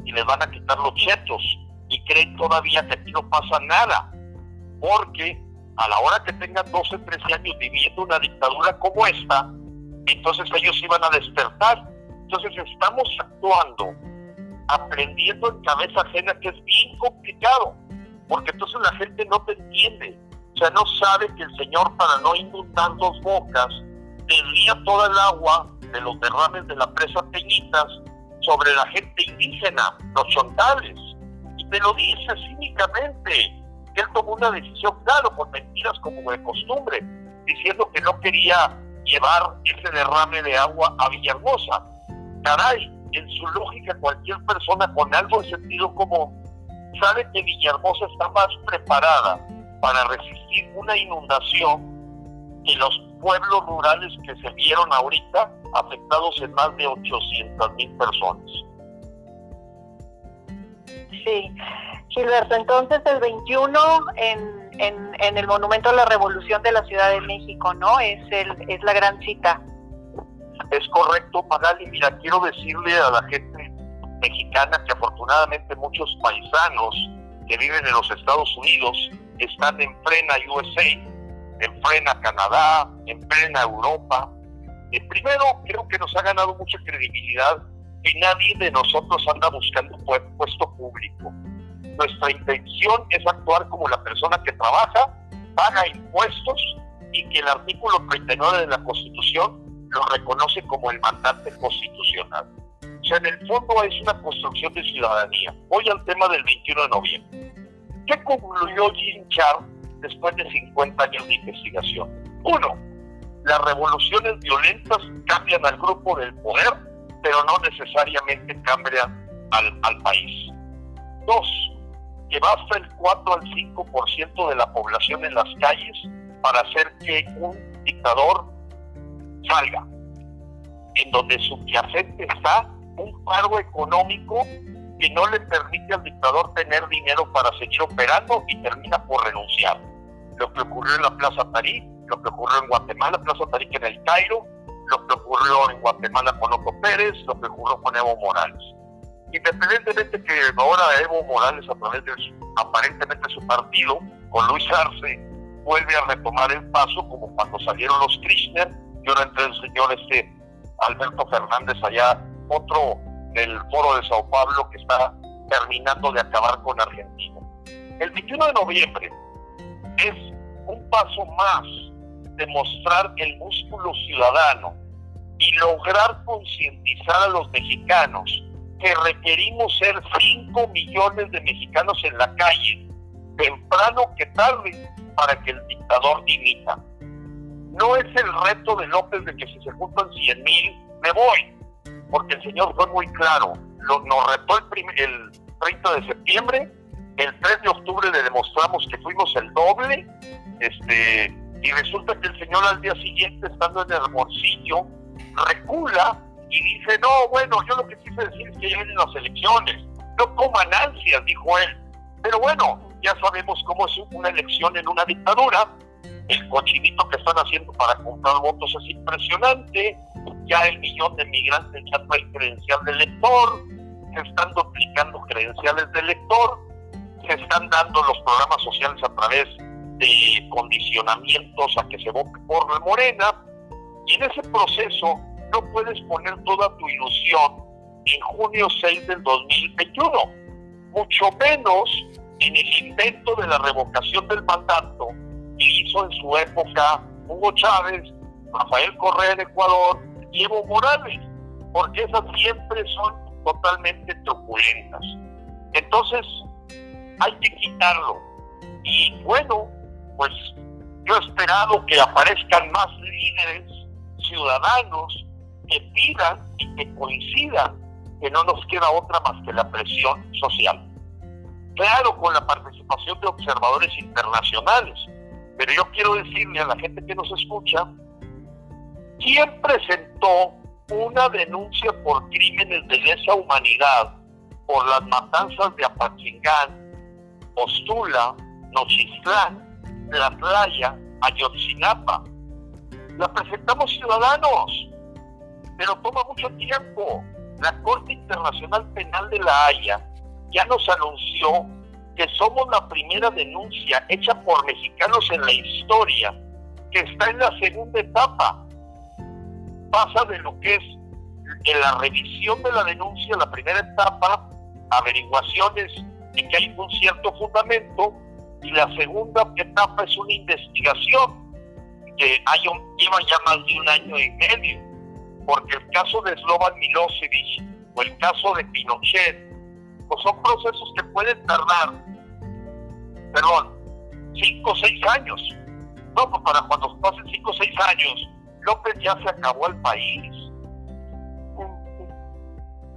y les van a quitar los chetos y creen todavía que aquí no pasa nada, porque a la hora que tengan 12, 13 años viviendo una dictadura como esta, entonces ellos iban a despertar. Entonces estamos actuando, aprendiendo en cabeza ajena que es bien complicado, porque entonces la gente no te entiende o sea, no sabe que el Señor, para no inundar dos bocas, desvía toda el agua de los derrames de la presa Peñitas sobre la gente indígena, los chontales. Y te lo dice cínicamente, que él tomó una decisión, claro, con mentiras como de costumbre, diciendo que no quería llevar ese derrame de agua a Villahermosa. Caray, en su lógica cualquier persona con algo de sentido común sabe que Villahermosa está más preparada para resistir una inundación y los pueblos rurales que se vieron ahorita afectados en más de 800 mil personas. Sí, Gilberto, entonces el 21 en, en, en, el Monumento a la Revolución de la Ciudad de México, ¿no? Es, el, es la gran cita. Es correcto, Magali. Mira, quiero decirle a la gente mexicana que afortunadamente muchos paisanos que viven en los Estados Unidos están en plena USA, en plena Canadá, en plena Europa, Eh, primero, creo que nos ha ganado mucha credibilidad que nadie de nosotros anda buscando un puesto público. Nuestra intención es actuar como la persona que trabaja, paga impuestos y que el artículo 39 de la Constitución lo reconoce como el mandante constitucional. O sea, en el fondo es una construcción de ciudadanía. Voy al tema del 21 de noviembre. ¿Qué concluyó Jim Char después de 50 años de investigación? Uno, las revoluciones violentas cambian al grupo del poder, pero no necesariamente cambian al, al país. Dos, que basta el 4 al 5% de la población en las calles para hacer que un dictador salga, en donde subyacente está un paro económico que no le permite al dictador tener dinero para seguir operando y termina por renunciar. Lo que ocurrió en la Plaza Tarí, lo que ocurrió en Guatemala, Plaza Tarí en el Cairo, lo que ocurrió en Guatemala con Otto Pérez, lo que ocurrió con Evo Morales. Independientemente que ahora Evo Morales, a través de aparentemente su partido, con Luis Arce, vuelve a retomar el paso como cuando salieron los Kirchner y ahora entre el señor este Alberto Fernández allá, otro del foro de Sao Paulo que está terminando de acabar con Argentina. El 21 de noviembre es un paso más de mostrar el músculo ciudadano y lograr concientizar a los mexicanos que requerimos ser 5 millones de mexicanos en la calle, temprano que tarde, para que el dictador dimita. No es el reto de López de que si se juntan 100 mil, me voy, porque el señor fue muy claro. Lo, nos retó el, el 30 de septiembre, el 3 de octubre le demostramos que fuimos el doble, este, y resulta que el señor al día siguiente, estando en Hermosillo, recula y dice, no, bueno, yo lo que quise decir es que ya vienen las elecciones, no coman ansias, dijo él. Pero bueno, ya sabemos cómo es una elección en una dictadura, el cochinito que están haciendo para comprar votos es impresionante, ya el millón de migrantes ya trae credencial de elector, se están duplicando credenciales de elector, se están dando los programas sociales a través de condicionamientos a que se vote por Morena, y en ese proceso no puedes poner toda tu ilusión en junio 6 del 2021, mucho menos en el invento de la revocación del mandato que hizo en su época Hugo Chávez, Rafael Correa en Ecuador y Evo Morales, porque esas siempre son totalmente truculentas. Entonces, hay que quitarlo. Y bueno, pues yo he esperado que aparezcan más líderes ciudadanos que pidan y que coincidan que no nos queda otra más que la presión social. Claro, con la participación de observadores internacionales, pero yo quiero decirle a la gente que nos escucha, ¿quién presentó una denuncia por crímenes de lesa humanidad por las matanzas de Apachingán, Postula, Nochistlán, La Playa, Ayotzinapa? La presentamos ciudadanos pero toma mucho tiempo. La Corte Internacional Penal de la Haya ya nos anunció que somos la primera denuncia hecha por mexicanos en la historia, que está en la segunda etapa. Pasa de lo que es en la revisión de la denuncia, la primera etapa, averiguaciones de que hay un cierto fundamento, y la segunda etapa es una investigación que hay un, lleva ya más de un año y medio porque el caso de Slovan Milosevic o el caso de Pinochet, pues son procesos que pueden tardar, perdón, cinco o seis años. No, pues para cuando pasen cinco o seis años, López ya se acabó el país.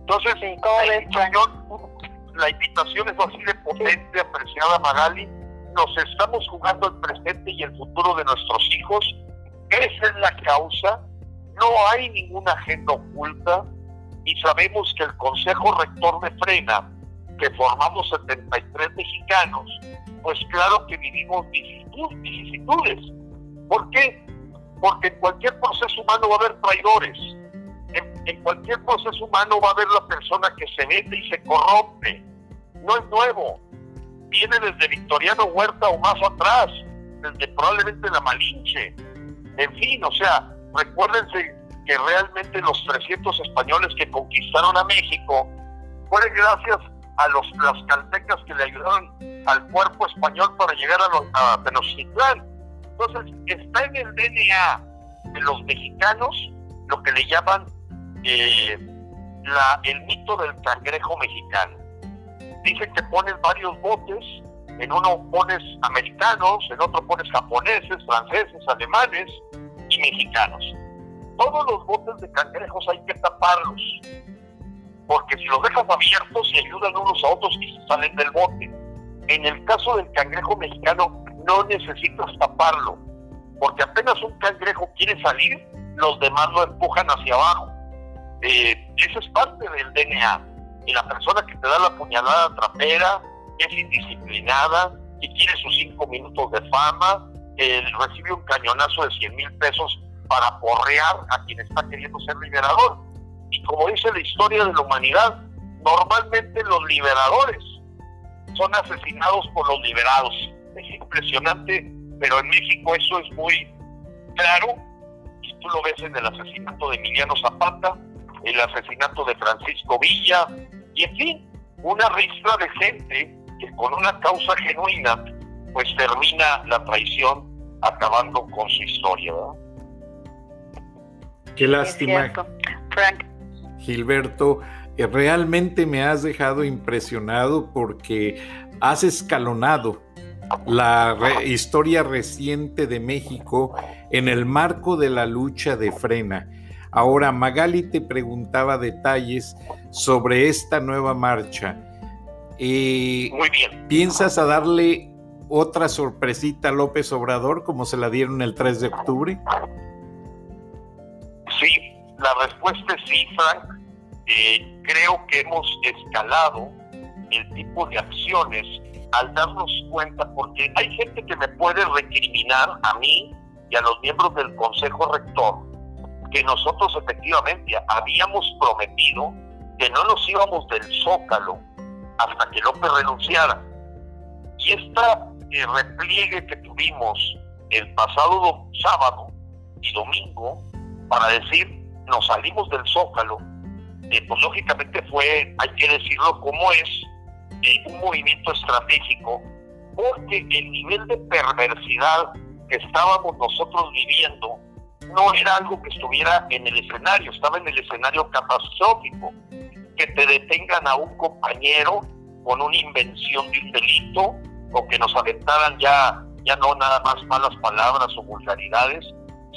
Entonces, la, invitación, la invitación es así de potente, apreciada Magali. Nos estamos jugando el presente y el futuro de nuestros hijos. Esa es la causa no hay ninguna agenda oculta y sabemos que el Consejo Rector de Frena, que formamos 73 mexicanos, pues claro que vivimos vicisitudes. ¿Por qué? Porque en cualquier proceso humano va a haber traidores. En, cualquier proceso humano va a haber la persona que se mete y se corrompe. No es nuevo. Viene desde Victoriano Huerta o más atrás, desde probablemente la Malinche. En fin, o sea, Recuérdense que realmente los 300 españoles que conquistaron a México fue gracias a los las caltecas que le ayudaron al cuerpo español para llegar a, los, a Tenochtitlán. Entonces, está en el DNA de los mexicanos lo que le llaman eh, la, el mito del cangrejo mexicano. Dicen que pones varios botes, en uno pones americanos, en otro pones japoneses, franceses, alemanes y mexicanos. Todos los botes de cangrejos hay que taparlos, porque si los dejas abiertos se ayudan unos a otros y se salen del bote. En el caso del cangrejo mexicano no necesitas taparlo, porque apenas un cangrejo quiere salir, los demás lo empujan hacia abajo. Eh, eso es parte del DNA. Y la persona que te da la puñalada trapera, es indisciplinada, que quiere sus cinco minutos de fama, recibe un cañonazo de 100 mil pesos para porrear a quien está queriendo ser liberador. Y como dice la historia de la humanidad, normalmente los liberadores son asesinados por los liberados. Es impresionante, pero en México eso es muy claro y tú lo ves en el asesinato de Emiliano Zapata, el asesinato de Francisco Villa, y en fin, una ristra de gente que con una causa genuina, pues termina la traición acabando con su historia. Qué lástima. Frank. Gilberto, eh, realmente me has dejado impresionado porque has escalonado la historia reciente de México en el marco de la lucha de frena. Ahora, Magali te preguntaba detalles sobre esta nueva marcha. Eh, Muy bien. ¿Piensas a darle otra sorpresita a López Obrador como se la dieron el 3 de octubre? Sí, la respuesta es sí, Frank. Eh, creo que hemos escalado el tipo de acciones al darnos cuenta, porque hay gente que me puede recriminar a mí y a los miembros del Consejo Rector que nosotros efectivamente habíamos prometido que no nos íbamos del zócalo hasta que López renunciara. Y esta eh, repliegue que tuvimos el pasado sábado y domingo para decir nos salimos del zócalo, eh, pues lógicamente fue, hay que decirlo como es, eh, un movimiento estratégico, porque el nivel de perversidad que estábamos nosotros viviendo no era algo que estuviera en el escenario, estaba en el escenario catastrófico. Que te detengan a un compañero con una invención de un delito o que nos aventaran ya, ya no nada más malas palabras o vulgaridades,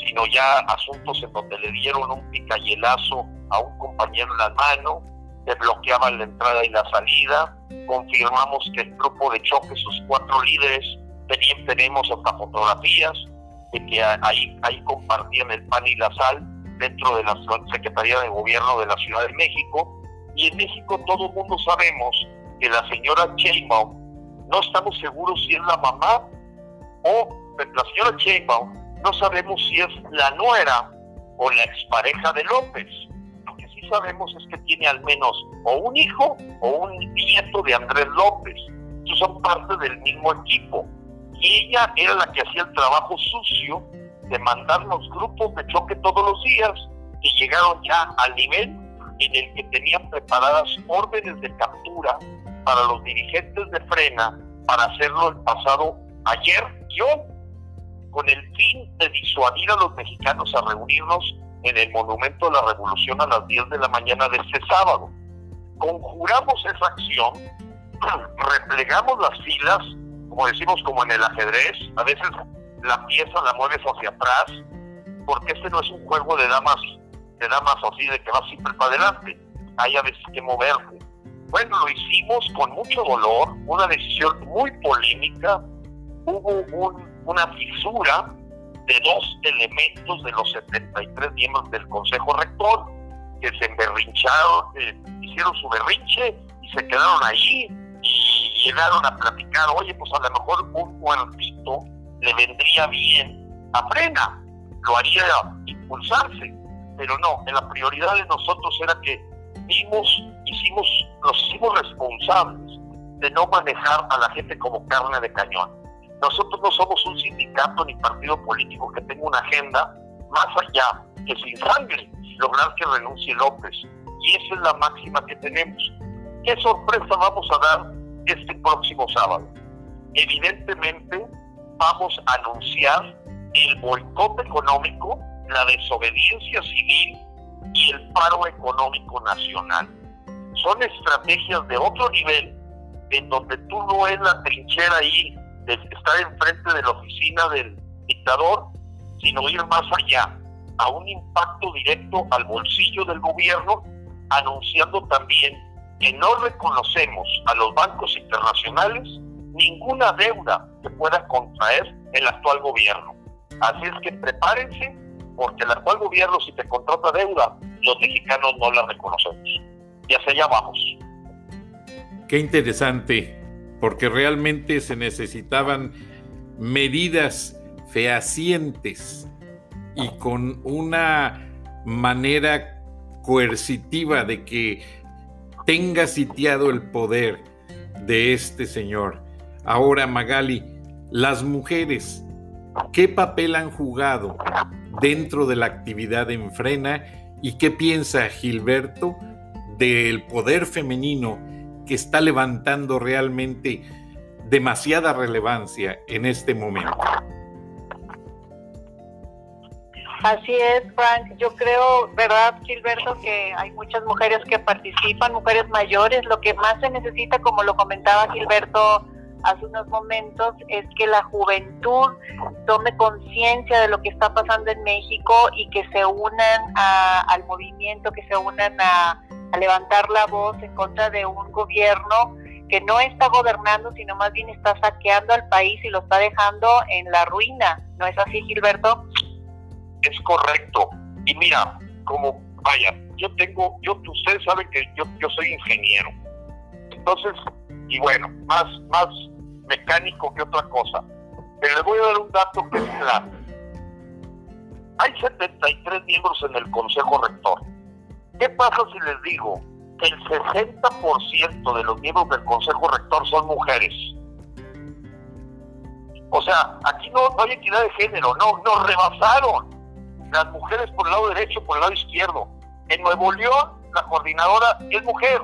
sino ya asuntos en donde le dieron un picayelazo a un compañero en la mano, le bloqueaban la entrada y la salida, confirmamos que el grupo de choque, sus cuatro líderes, tenemos hasta fotografías, que ahí, ahí compartían el pan y la sal dentro de la Secretaría de Gobierno de la Ciudad de México. Y en México todo el mundo sabemos que la señora Sheinbaum, no estamos seguros si es la mamá o la señora Sheinbaum, no sabemos si es la nuera o la expareja de López. Que sabemos es que tiene al menos o un hijo o un nieto de Andrés López. Ellos son parte del mismo equipo y ella era la que hacía el trabajo sucio de mandarnos grupos de choque todos los días y llegaron ya al nivel en el que tenían preparadas órdenes de captura para los dirigentes de frena para hacerlo el pasado ayer y hoy, con el fin de disuadir a los mexicanos a reunirnos en el Monumento de la Revolución a las 10 de la mañana de este sábado. Conjuramos esa acción, replegamos las filas como decimos como en el ajedrez, a veces la pieza la mueves hacia atrás, porque este no es un juego de damas, de damas así de que vas siempre para adelante, hay a veces que moverte. Bueno, lo hicimos con mucho dolor, una decisión muy polémica, hubo una fisura de dos elementos de los 73 miembros del Consejo Rector que se emberrincharon, eh, hicieron su berrinche y se quedaron allí llegaron a platicar, oye, pues a lo mejor un cuartito le vendría bien a Frena, lo haría impulsarse, pero no, la prioridad de nosotros era que vimos, hicimos, nos hicimos responsables de no manejar a la gente como carne de cañón. Nosotros no somos un sindicato ni partido político que tenga una agenda más allá que sin sangre lograr que renuncie López. Y esa es la máxima que tenemos. ¿Qué sorpresa vamos a dar este próximo sábado? Evidentemente vamos a anunciar el boicot económico, la desobediencia civil y el paro económico nacional. Son estrategias de otro nivel en donde tú no es la trinchera ahí de estar enfrente de la oficina del dictador, sino ir más allá, a un impacto directo al bolsillo del gobierno, anunciando también que no reconocemos a los bancos internacionales ninguna deuda que pueda contraer el actual gobierno. Así es que prepárense, porque el actual gobierno, si te contrata deuda, los mexicanos no la reconocemos. Y hacia allá vamos. Qué interesante, porque realmente se necesitaban medidas fehacientes y con una manera coercitiva de que tenga sitiado el poder de este señor. Ahora, Magali, las mujeres, ¿qué papel han jugado dentro de la actividad en frena y qué piensa Gilberto del poder femenino que está levantando realmente demasiada relevancia en este momento? Así es, Frank. Yo creo, ¿verdad, Gilberto, que hay muchas mujeres que participan, mujeres mayores. Lo que más se necesita, como lo comentaba Gilberto hace unos momentos, es que la juventud tome conciencia de lo que está pasando en México y que se unan al movimiento, que se unan a, a levantar la voz en contra de un gobierno que no está gobernando, sino más bien está saqueando al país y lo está dejando en la ruina. ¿No es así, Gilberto? es correcto. Y mira, como, vaya, yo tengo, yo, ustedes saben que yo, yo soy ingeniero. Entonces, y bueno, más, más mecánico que otra cosa. Pero les voy a dar un dato que es claro. Hay 73 miembros en el Consejo Rector. ¿Qué pasa si les digo que el 60% de los miembros del Consejo Rector son mujeres? O sea, aquí no, no hay equidad de género, no, nos rebasaron las mujeres por el lado derecho, por el lado izquierdo. En Nuevo León, la coordinadora es mujer.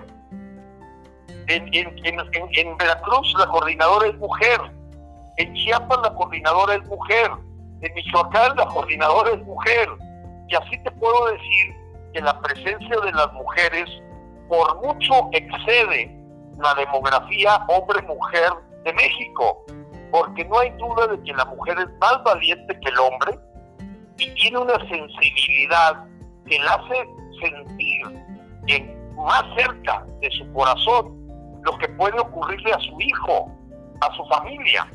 En, en, Veracruz, la coordinadora es mujer. En Chiapas, la coordinadora es mujer. En Michoacán, la coordinadora es mujer. Y así te puedo decir que la presencia de las mujeres por mucho excede la demografía hombre-mujer de México, porque no hay duda de que la mujer es más valiente que el hombre, y tiene una sensibilidad que la hace sentir en, más cerca de su corazón lo que puede ocurrirle a su hijo, a su familia.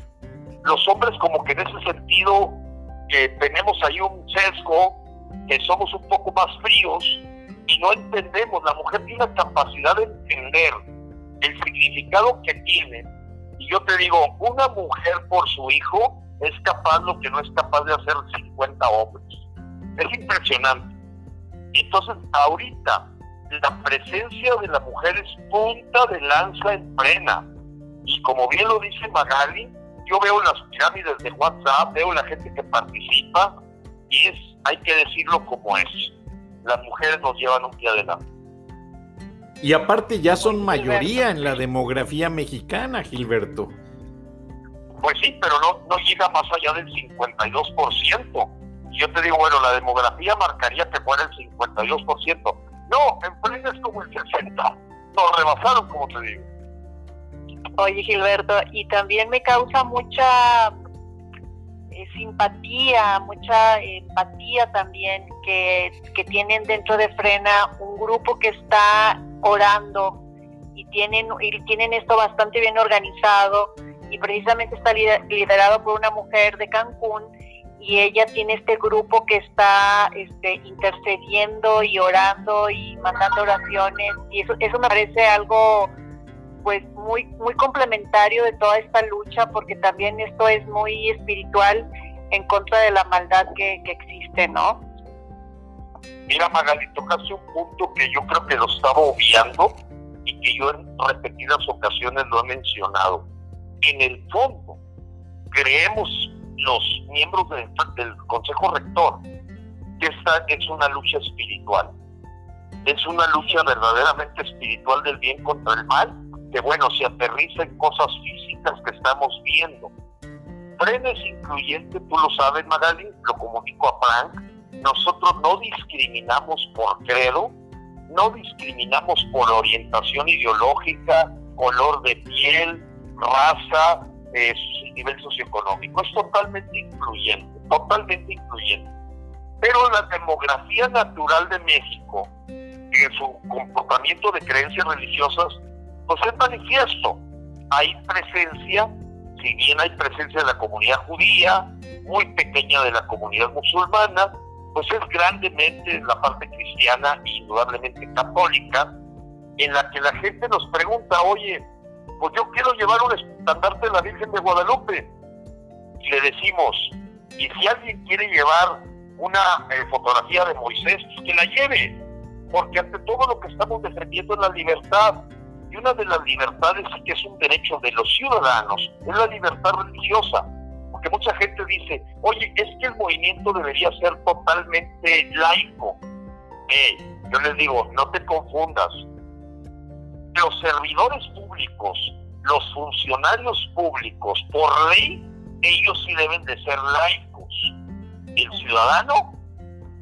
Los hombres como que en ese sentido que tenemos ahí un sesgo, que somos un poco más fríos y no entendemos, la mujer tiene la capacidad de entender el significado que tiene. Y yo te digo, una mujer por su hijo es capaz lo que no es capaz de hacer 50 hombres. Es impresionante. Entonces, ahorita, la presencia de la mujer es punta de lanza en frena. Y como bien lo dice Magali, yo veo las pirámides de WhatsApp, veo la gente que participa, y es, hay que decirlo como es. Las mujeres nos llevan un pie adelante. Y aparte ya son mayoría en la demografía mexicana, Gilberto. Pues sí, pero no, no llega más allá del 52%. Y yo te digo, bueno, la demografía marcaría que fuera el 52%. No, en plena es como el 60%. Nos rebasaron, como te digo. Oye, Gilberto, y también me causa mucha simpatía, mucha empatía también que, que tienen dentro de Frena un grupo que está orando y tienen, y tienen esto bastante bien organizado y precisamente está liderado por una mujer de Cancún y ella tiene este grupo que está este, intercediendo y orando y mandando oraciones y eso, eso me parece algo pues muy muy complementario de toda esta lucha porque también esto es muy espiritual en contra de la maldad que, que existe, ¿no? Mira Magali, tocaste un punto que yo creo que lo estaba obviando y que yo en repetidas ocasiones lo he mencionado en el fondo creemos los miembros del Consejo Rector que esta es una lucha espiritual. Es una lucha verdaderamente espiritual del bien contra el mal, que bueno, se aterriza en cosas físicas que estamos viendo. Frena es incluyente, tú lo sabes, Magali, lo comunico a Frank. Nosotros no discriminamos por credo, no discriminamos por orientación ideológica, color de piel, raza, eh, nivel socioeconómico. Es totalmente incluyente, totalmente incluyente. Pero la demografía natural de México, en su comportamiento de creencias religiosas, pues es manifiesto. Hay presencia, si bien hay presencia de la comunidad judía, muy pequeña de la comunidad musulmana, pues es grandemente la parte cristiana e indudablemente católica, en la que la gente nos pregunta, oye, pues yo quiero llevar un estandarte de la Virgen de Guadalupe. Y le decimos, y si alguien quiere llevar una eh, fotografía de Moisés, pues que la lleve, porque ante todo lo que estamos defendiendo es la libertad. Una de las libertades que es un derecho de los ciudadanos, es la libertad religiosa. Porque mucha gente dice, oye, es que el movimiento debería ser totalmente laico. Yo les digo, no te confundas. Los servidores públicos, los funcionarios públicos, por ley, ellos sí deben de ser laicos. El ciudadano,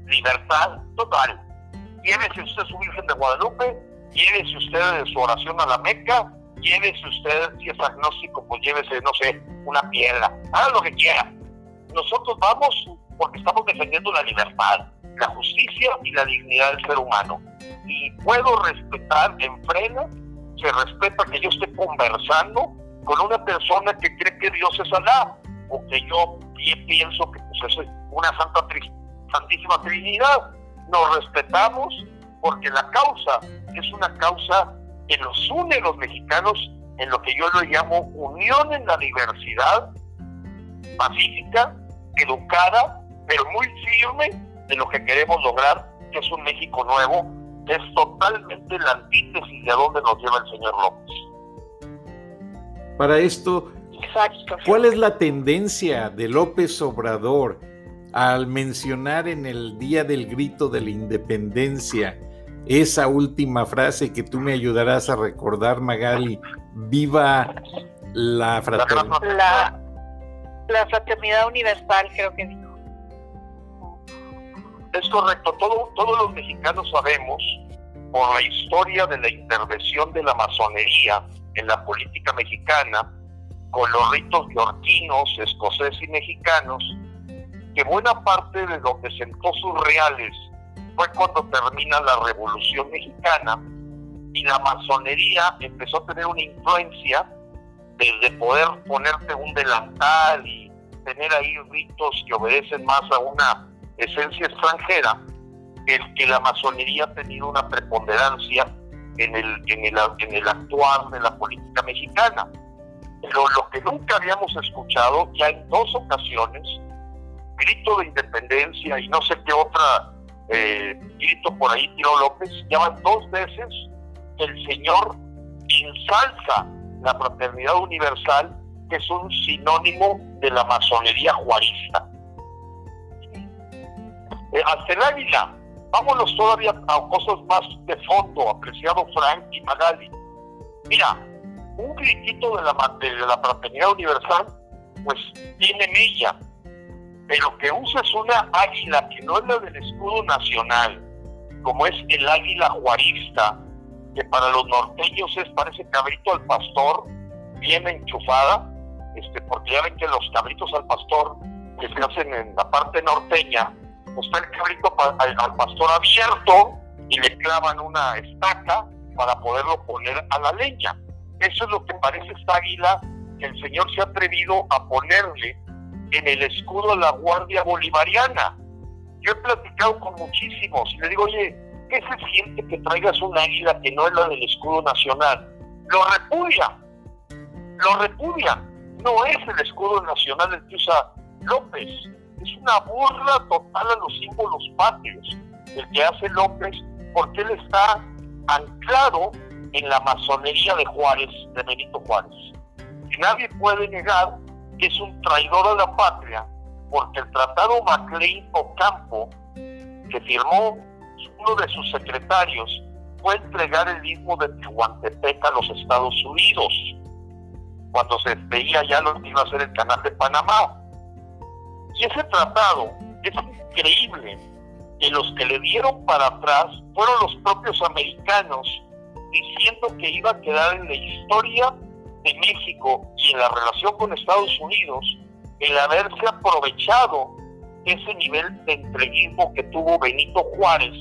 libertad total. Llévese usted su Virgen de Guadalupe, llévese usted su oración a la Meca, llévese usted, si es agnóstico, pues llévese, no sé, una piedra, haga lo que quiera. Nosotros vamos porque estamos defendiendo la libertad, la justicia y la dignidad del ser humano. Y puedo respetar en freno, se respeta que yo esté conversando con una persona que cree que Dios es Alá, o que yo pienso que pues, es una santa santísima trinidad. Nos respetamos porque la causa es una causa que nos une los mexicanos en lo que yo lo llamo unión en la diversidad, pacífica, educada, pero muy firme de lo que queremos lograr, que es un México nuevo, que es totalmente la antítesis de a dónde nos lleva el señor López. Para esto, ¿cuál es la tendencia de López Obrador al mencionar en el Día del Grito de la Independencia esa última frase que tú me ayudarás a recordar, Magali, viva la fraternidad. La, fraternidad universal, creo que dijo. Es correcto, Todo, todos los mexicanos sabemos por la historia de la intervención de la masonería en la política mexicana, con los ritos yorquinos, escoceses y mexicanos, que buena parte de donde sentó sus reales fue cuando termina la Revolución Mexicana y la masonería empezó a tener una influencia desde poder ponerte un delantal y tener ahí ritos que obedecen más a una esencia extranjera, el que la masonería ha tenido una preponderancia en el, en el, en el actuar de la política mexicana. Pero lo que nunca habíamos escuchado, ya en dos ocasiones, grito de independencia y no sé qué otra eh, grito por ahí Tiro López, ya dos veces el Señor ensalza la fraternidad universal, que es un sinónimo de la masonería juarista. Eh, hasta el águila, vámonos todavía a cosas más de fondo, apreciado Frank y Magali. Mira, un gritito de la, de la fraternidad universal, pues tiene mella, pero que uses una águila que no es la del escudo nacional, como es el águila juarista, que para los norteños es parece cabrito al pastor, bien enchufada, este, porque ya ven que los cabritos al pastor que se hacen en la parte norteña, pues está el cabrito al, pastor abierto y le clavan una estaca para poderlo poner a la leña. Eso es lo que parece esta águila que el Señor se ha atrevido a ponerle en el escudo de la Guardia Bolivariana. Yo he platicado con muchísimos y le digo, oye, ¿qué se siente que traigas una águila que no es la del escudo nacional? Lo repudia, lo repudia. No es el escudo nacional el que usa López. Es una burla total a los símbolos patrios el que hace López porque él está anclado en la masonería de Juárez, de Benito Juárez. Y nadie puede negar que es un traidor a la patria, porque el Tratado MacLean Ocampo que firmó uno de sus secretarios fue entregar el mismo de Tehuantepec a los Estados Unidos, cuando se veía ya lo que iba a ser el canal de Panamá. Y ese tratado es increíble, que los que le dieron para atrás fueron los propios americanos, diciendo que iba a quedar en la historia de México y en la relación con Estados Unidos el haberse aprovechado ese nivel de entreguismo que tuvo Benito Juárez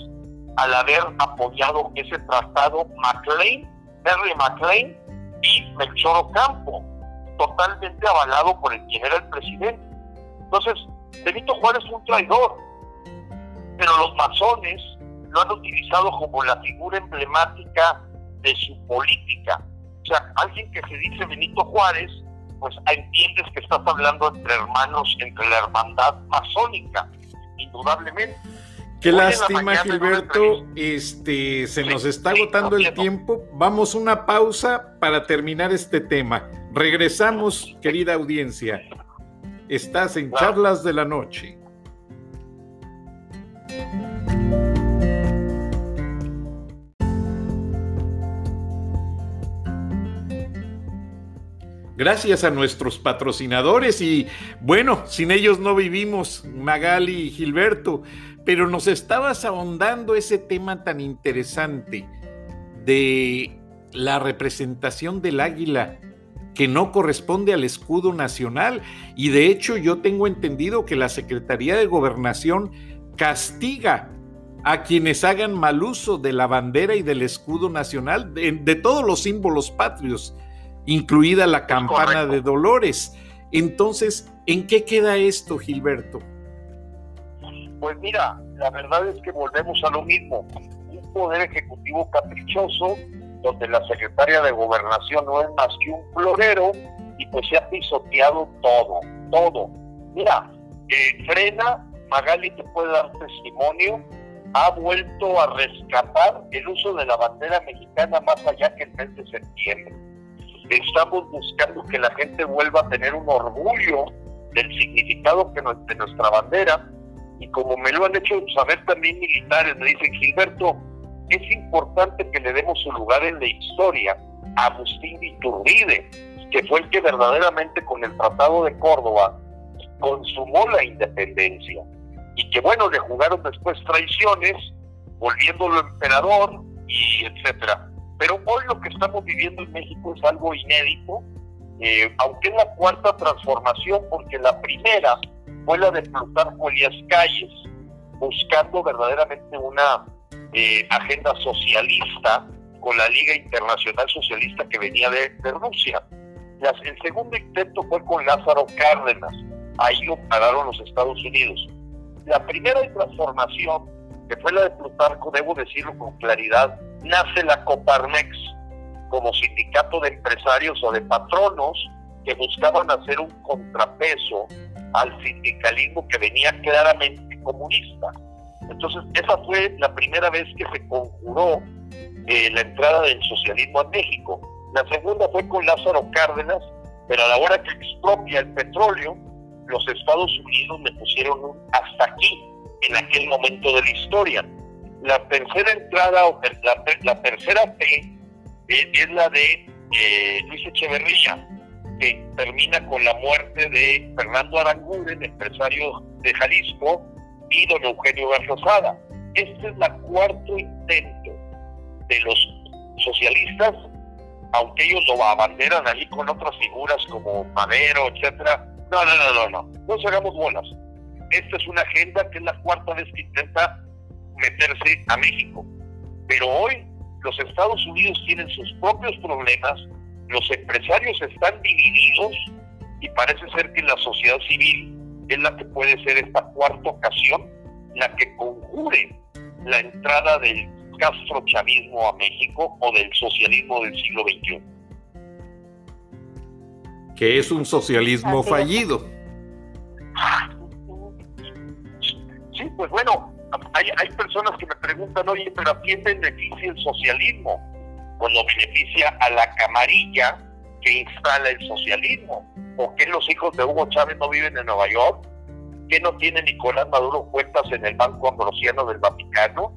al haber apoyado ese tratado McLean, Henry McLean y Melchor Ocampo, totalmente avalado por el quien era el presidente. Entonces, Benito Juárez fue un traidor, pero los masones lo han utilizado como la figura emblemática de su política. O sea, alguien que se dice Benito Juárez, pues entiendes que estás hablando entre hermanos, entre la hermandad masónica, indudablemente. Qué lástima, Gilberto. Este, se nos está agotando el tiempo. Vamos una pausa para terminar este tema. Regresamos, querida audiencia. Estás en Charlas de la Noche. Gracias a nuestros patrocinadores y bueno, sin ellos no vivimos, Magali y Gilberto, pero nos estabas ahondando ese tema tan interesante de la representación del águila que no corresponde al escudo nacional. Y de hecho yo tengo entendido que la Secretaría de Gobernación castiga a quienes hagan mal uso de la bandera y del escudo nacional, de, de todos los símbolos patrios incluida la campana de Dolores. Entonces, ¿en qué queda esto, Gilberto? Pues mira, la verdad es que volvemos a lo mismo. Un poder ejecutivo caprichoso, donde la secretaria de gobernación no es más que un florero y pues se ha pisoteado todo, todo. Mira, eh, Frena, Magali te puede dar testimonio, ha vuelto a rescatar el uso de la bandera mexicana más allá que el mes de septiembre estamos buscando que la gente vuelva a tener un orgullo del significado que de nuestra bandera y como me lo han hecho saber también militares, me dicen Gilberto, es importante que le demos su lugar en la historia a Agustín Iturbide, que fue el que verdaderamente con el Tratado de Córdoba consumó la independencia y que bueno, le jugaron después traiciones, volviéndolo emperador y etcétera. Pero hoy lo que estamos viviendo en México es algo inédito, eh, aunque es la cuarta transformación, porque la primera fue la de Plutarco Elías Calles, buscando verdaderamente una eh, agenda socialista con la Liga Internacional Socialista que venía de, Rusia. el segundo intento fue con Lázaro Cárdenas, ahí lo pararon los Estados Unidos. La primera transformación, que fue la de Plutarco, debo decirlo con claridad, nace la Coparmex como sindicato de empresarios o de patronos que buscaban hacer un contrapeso al sindicalismo que venía claramente comunista. Entonces, esa fue la primera vez que se conjuró eh, la entrada del socialismo a México. La segunda fue con Lázaro Cárdenas, pero a la hora que expropia el petróleo, los Estados Unidos le pusieron un hasta aquí en aquel momento de la historia. La tercera entrada o la, tercera P es, la de eh, Luis Echeverría, que termina con la muerte de Fernando Aranguren, empresario de Jalisco, y don Eugenio Garza Este es la cuarto intento de los socialistas, aunque ellos lo abanderan ahí con otras figuras como Madero, etcétera. No, no, no, no, no. No nos hagamos bolas. Esta es una agenda que es la cuarta vez que intenta meterse a México. Pero hoy los Estados Unidos tienen sus propios problemas, los empresarios están divididos y parece ser que la sociedad civil es la que puede ser esta cuarta ocasión la que conjure la entrada del castrochavismo a México o del socialismo del siglo XXI. Que es un socialismo fallido. Sí, pues bueno, hay, hay personas que me preguntan, oye, pero ¿a quién beneficia el socialismo? Pues lo beneficia a la camarilla que instala el socialismo. ¿O que los hijos de Hugo Chávez no viven en Nueva York? ¿Qué no tiene Nicolás Maduro cuentas en el Banco Ambrosiano del Vaticano?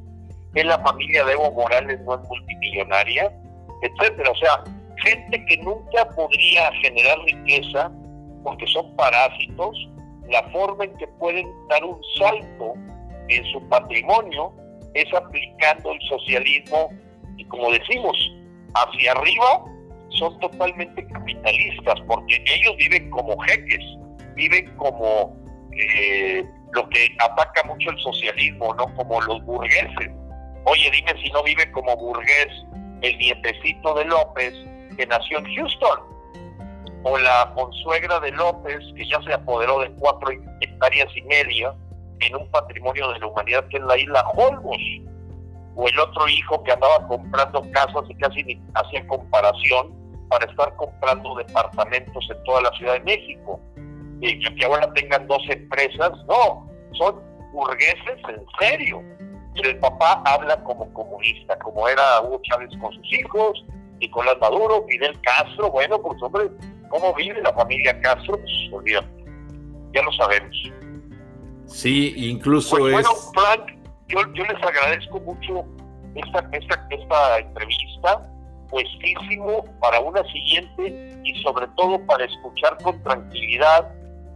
¿Que la familia de Evo Morales no es multimillonaria? Etcétera. O sea, gente que nunca podría generar riqueza porque son parásitos, la forma en que pueden dar un salto en su patrimonio es aplicando el socialismo y como decimos, hacia arriba son totalmente capitalistas porque ellos viven como jeques, viven como eh, lo que ataca mucho el socialismo, no como los burgueses. Oye, dime si no vive como burgués el nietecito de López que nació en Houston, o la consuegra de López que ya se apoderó de cuatro hectáreas y media en un patrimonio de la humanidad que es la isla Holbox, o el otro hijo que andaba comprando casas y casi ni hacía comparación para estar comprando departamentos en toda la Ciudad de México y que ahora tengan dos empresas, no, son burgueses en serio. Pero el papá habla como comunista, como era Hugo Chávez con sus hijos, Nicolás Maduro, Fidel Castro, bueno, pues hombre, ¿cómo vive la familia Castro? Pues olvídate, ya lo sabemos. Sí, incluso pues, es... Bueno, Frank, yo, yo les agradezco mucho esta, esta, esta entrevista, puestísimo para una siguiente y sobre todo para escuchar con tranquilidad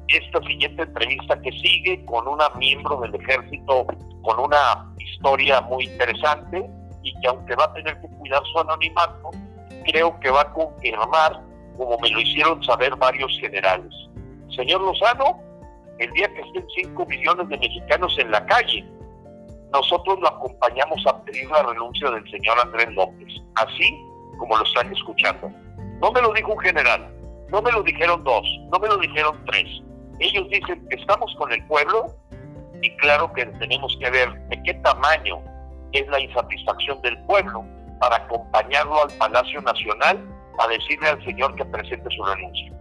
esta siguiente entrevista que sigue con una miembro del ejército con una historia muy interesante y que aunque va a tener que cuidar su anonimato, creo que va a confirmar, como me lo hicieron saber varios generales. Señor Lozano, el día que estén 5 millones de mexicanos en la calle, nosotros lo acompañamos a pedir la renuncia del señor Andrés López, así como lo están escuchando. No me lo dijo un general, no me lo dijeron dos, no me lo dijeron tres, ellos dicen que estamos con el pueblo y claro que tenemos que ver de qué tamaño es la insatisfacción del pueblo para acompañarlo al Palacio Nacional a decirle al señor que presente su renuncia.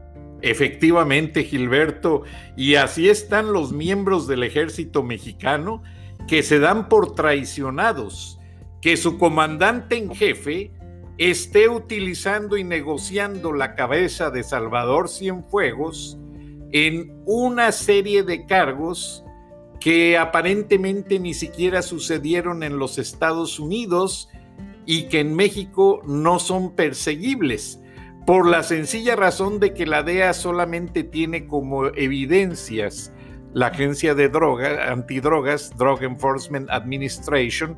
Efectivamente, Gilberto, y así están los miembros del ejército mexicano que se dan por traicionados, que su comandante en jefe esté utilizando y negociando la cabeza de Salvador Cienfuegos en una serie de cargos que aparentemente ni siquiera sucedieron en los Estados Unidos y que en México no son perseguibles, por la sencilla razón de que la DEA solamente tiene como evidencias la agencia de droga, antidrogas, Drug Enforcement Administration,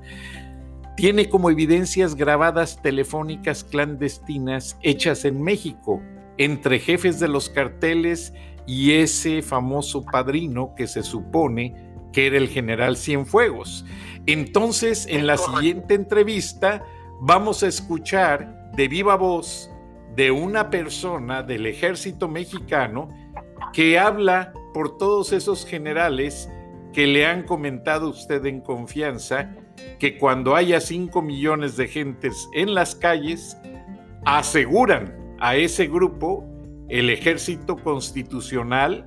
tiene como evidencias grabadas telefónicas clandestinas hechas en México entre jefes de los carteles y ese famoso padrino que se supone que era el general Cienfuegos. Entonces, en la siguiente entrevista vamos a escuchar de viva voz de una persona del ejército mexicano que habla por todos esos generales que le han comentado usted en confianza que cuando haya 5 millones de gentes en las calles, aseguran a ese grupo el ejército constitucional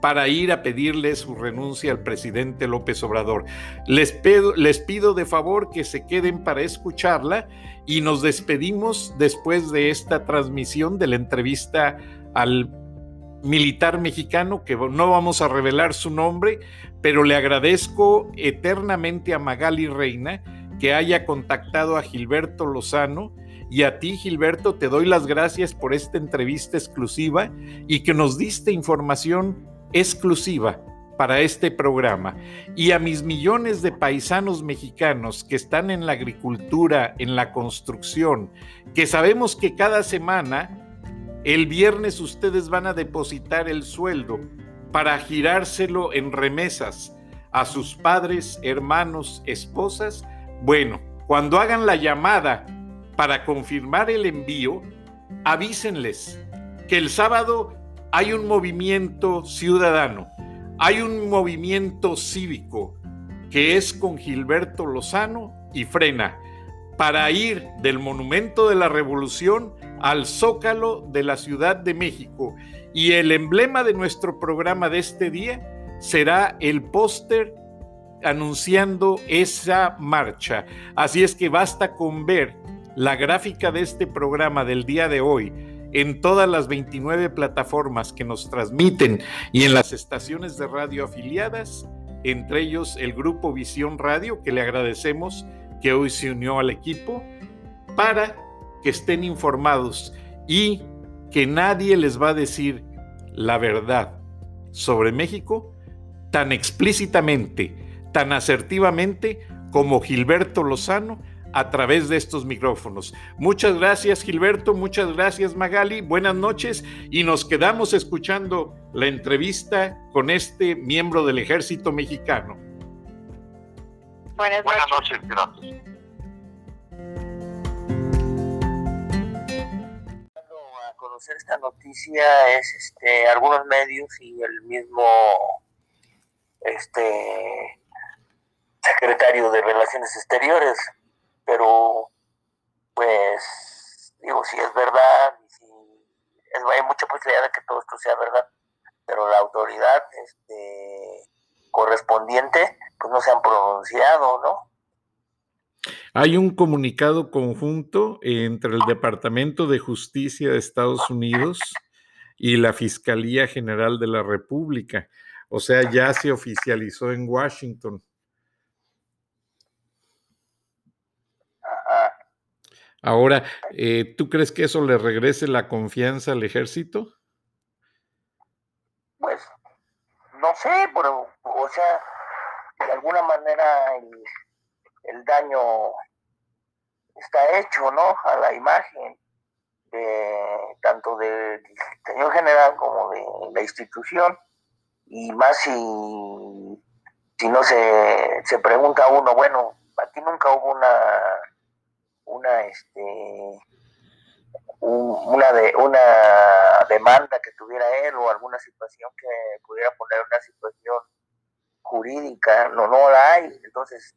para ir a pedirle su renuncia al presidente López Obrador. Les pido, les pido de favor que se queden para escucharla y nos despedimos después de esta transmisión de la entrevista al militar mexicano, que no vamos a revelar su nombre, pero le agradezco eternamente a Magali Reina que haya contactado a Gilberto Lozano y a ti, Gilberto, te doy las gracias por esta entrevista exclusiva y que nos diste información exclusiva para este programa. Y a mis millones de paisanos mexicanos que están en la agricultura, en la construcción, que sabemos que cada semana, el viernes ustedes van a depositar el sueldo para girárselo en remesas a sus padres, hermanos, esposas. Bueno, cuando hagan la llamada para confirmar el envío, avísenles que el sábado hay un movimiento ciudadano, hay un movimiento cívico que es con Gilberto Lozano y Frena para ir del Monumento de la Revolución al Zócalo de la Ciudad de México. Y el emblema de nuestro programa de este día será el póster anunciando esa marcha. Así es que basta con ver la gráfica de este programa del día de hoy en todas las 29 plataformas que nos transmiten y en las estaciones de radio afiliadas, entre ellos el grupo Visión Radio, que le agradecemos que hoy se unió al equipo, para que estén informados y que nadie les va a decir la verdad sobre México tan explícitamente, tan asertivamente como Gilberto Lozano a través de estos micrófonos. Muchas gracias Gilberto, muchas gracias Magali, buenas noches y nos quedamos escuchando la entrevista con este miembro del ejército mexicano. Buenas, Buenas noches, gracias. a conocer esta noticia es este algunos medios y el mismo este secretario de Relaciones Exteriores, pero pues digo si es verdad si hay mucha posibilidad de que todo esto sea verdad, pero la autoridad este correspondiente pues no se han pronunciado, ¿no? Hay un comunicado conjunto entre el Departamento de Justicia de Estados Unidos y la Fiscalía General de la República. O sea, ya se oficializó en Washington. Ajá. Ahora, eh, ¿tú crees que eso le regrese la confianza al ejército? Pues no sé, pero o sea, de alguna manera el, daño está hecho, ¿no? A la imagen de tanto del señor general como de la institución y más si, si no se, se pregunta uno, bueno, aquí nunca hubo una una este un- una de una demanda que tuviera él o alguna situación que pudiera poner una situación jurídica, no, no la hay, entonces,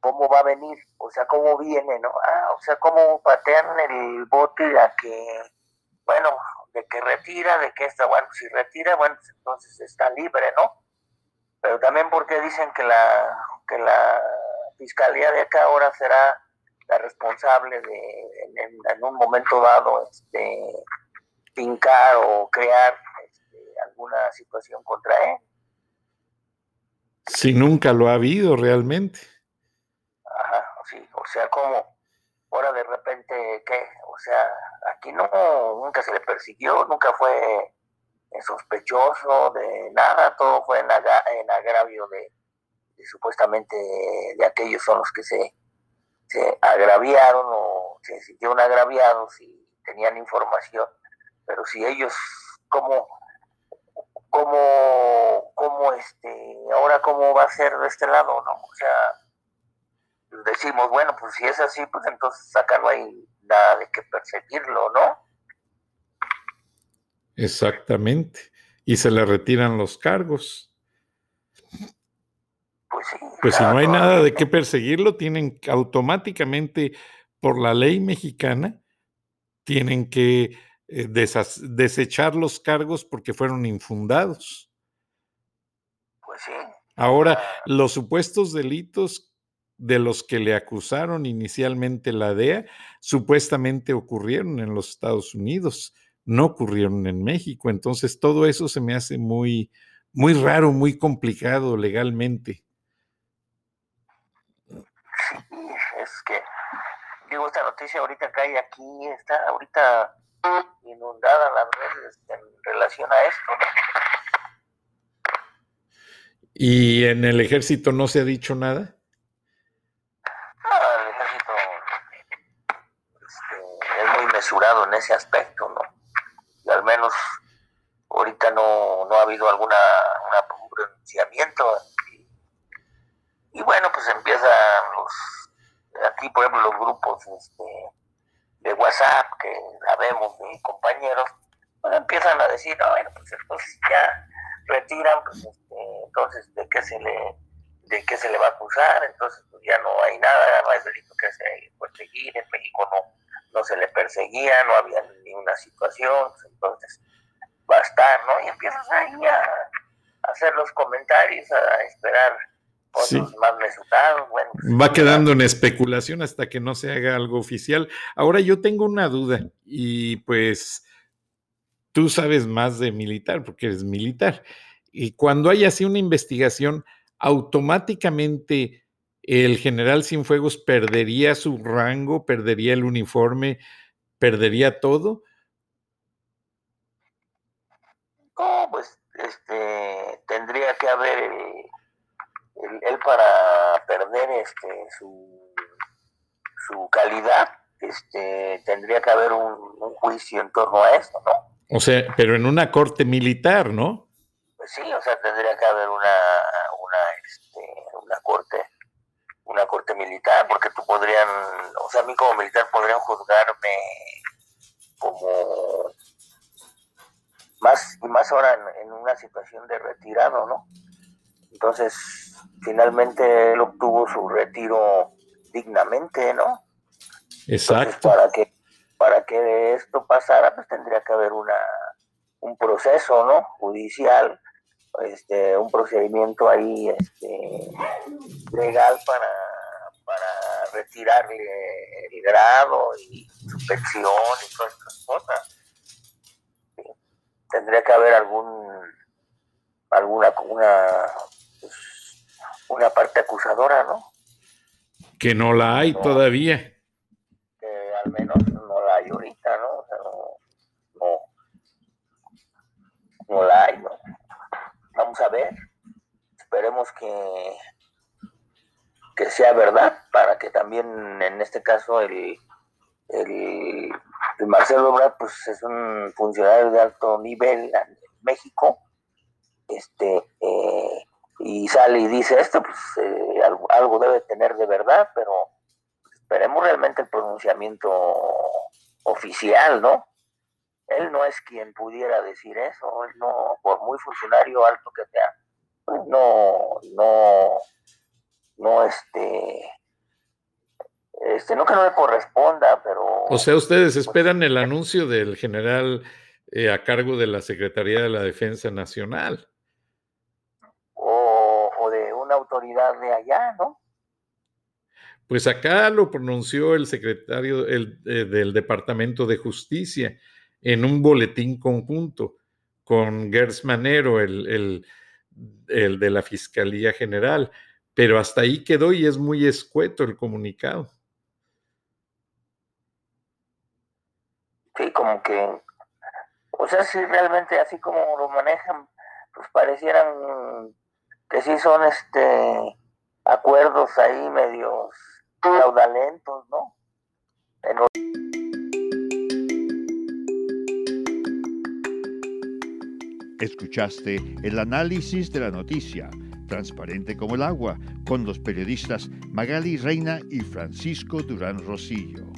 ¿cómo va a venir? O sea, ¿cómo viene, no? Ah, o sea, ¿cómo patean el bote a que, bueno, de que retira, de que está, bueno, si retira, bueno, pues entonces está libre, ¿no? Pero también porque dicen que la, que la fiscalía de acá ahora será la responsable de, en, un momento dado, este, fincar o crear este, alguna situación contra él. Si nunca lo ha habido realmente. Ajá, sí, o sea, como ahora de repente, ¿qué? O sea, aquí no, nunca se le persiguió, nunca fue sospechoso de nada, todo fue en, aga- en agravio de, de supuestamente de aquellos son los que se, se agraviaron o se sintieron agraviados y tenían información, pero si ellos, como cómo, cómo este, ahora cómo va a ser de este lado, ¿no? O sea, decimos, bueno, pues si es así, pues entonces no hay nada de que perseguirlo, ¿no? Exactamente. Y se le retiran los cargos. Pues sí. Pues si no hay nada de qué perseguirlo, tienen automáticamente, por la ley mexicana, tienen que eh, desechar los cargos porque fueron infundados. Pues sí. Ahora, los supuestos delitos de los que le acusaron inicialmente la DEA supuestamente ocurrieron en los Estados Unidos, no ocurrieron en México. Entonces, todo eso se me hace muy, muy raro, muy complicado legalmente. Sí, es que, digo, esta noticia ahorita hay aquí, está ahorita inundada las redes en relación a esto, ¿no? ¿Y en el ejército no se ha dicho nada? Ah, el ejército este, es muy mesurado en ese aspecto, ¿no? Y al menos ahorita no, no ha habido alguna una, un pronunciamiento. Y, y bueno, pues empiezan los, aquí por ejemplo los grupos este, de WhatsApp que sabemos de compañeros, pues empiezan a decir, no, bueno, pues entonces ya retiran, pues este, entonces de qué se le de qué se le va a acusar, entonces pues, ya no hay nada, no hay delito que se perseguir, en México no, no se le perseguía, no había ninguna situación, pues, entonces va a estar, ¿no? Y empiezas ahí a, a hacer los comentarios, a esperar otros Sí. más bueno. Va quedando en especulación hasta que no se haga algo oficial. Ahora yo tengo una duda y pues tú sabes más de militar porque eres militar. Y cuando hay así una investigación, automáticamente el general Cienfuegos perdería su rango, perdería el uniforme, perdería todo. No, pues este, tendría que haber él para perder este, su, su calidad, este, tendría que haber un, juicio en torno a esto, ¿no? O sea, pero en una corte militar, ¿no? Pues sí, o sea, tendría que haber una, una, este, una corte, una corte militar, porque tú podrían, o sea, a mí como militar podrían juzgarme como más y más ahora en, una situación de retirado, ¿no? Entonces, finalmente él obtuvo su retiro dignamente, ¿no? Exacto. para que para que esto pasara, pues tendría que haber una un proceso, ¿no? Judicial, este, un procedimiento ahí, este, legal para para retirarle el grado y su pensión y todas estas cosas tendría que haber algún alguna una pues, una parte acusadora, ¿no? Que no la hay todavía. Que al menos no la hay ahorita, ¿no? O sea, no, no, la hay, ¿no? Vamos a ver. Esperemos que que sea verdad para que también en este caso el, el Marcelo Obrador pues es un funcionario de alto nivel en México, este, eh, y sale y dice esto, pues eh, algo, debe tener de verdad, pero esperemos realmente el pronunciamiento oficial, ¿no? Él no es quien pudiera decir eso, él no, por muy funcionario alto que sea, pues no, no, no, este, este, no que no le corresponda, pero... O sea, ustedes pues, esperan el anuncio del general eh, a cargo de la Secretaría de la Defensa Nacional. Autoridad de allá, ¿no? Pues acá lo pronunció el secretario eh, del Departamento de Justicia en un boletín conjunto con Gers Manero, el, el de la Fiscalía General, pero hasta ahí quedó y es muy escueto el comunicado. sí, como que, o sea, si realmente así como lo manejan, pues parecieran que sí son este acuerdos ahí medios fraudulentos, ¿no? Escuchaste el análisis de la noticia, transparente como el agua, con los periodistas Magali Reina y Francisco Durán Rosillo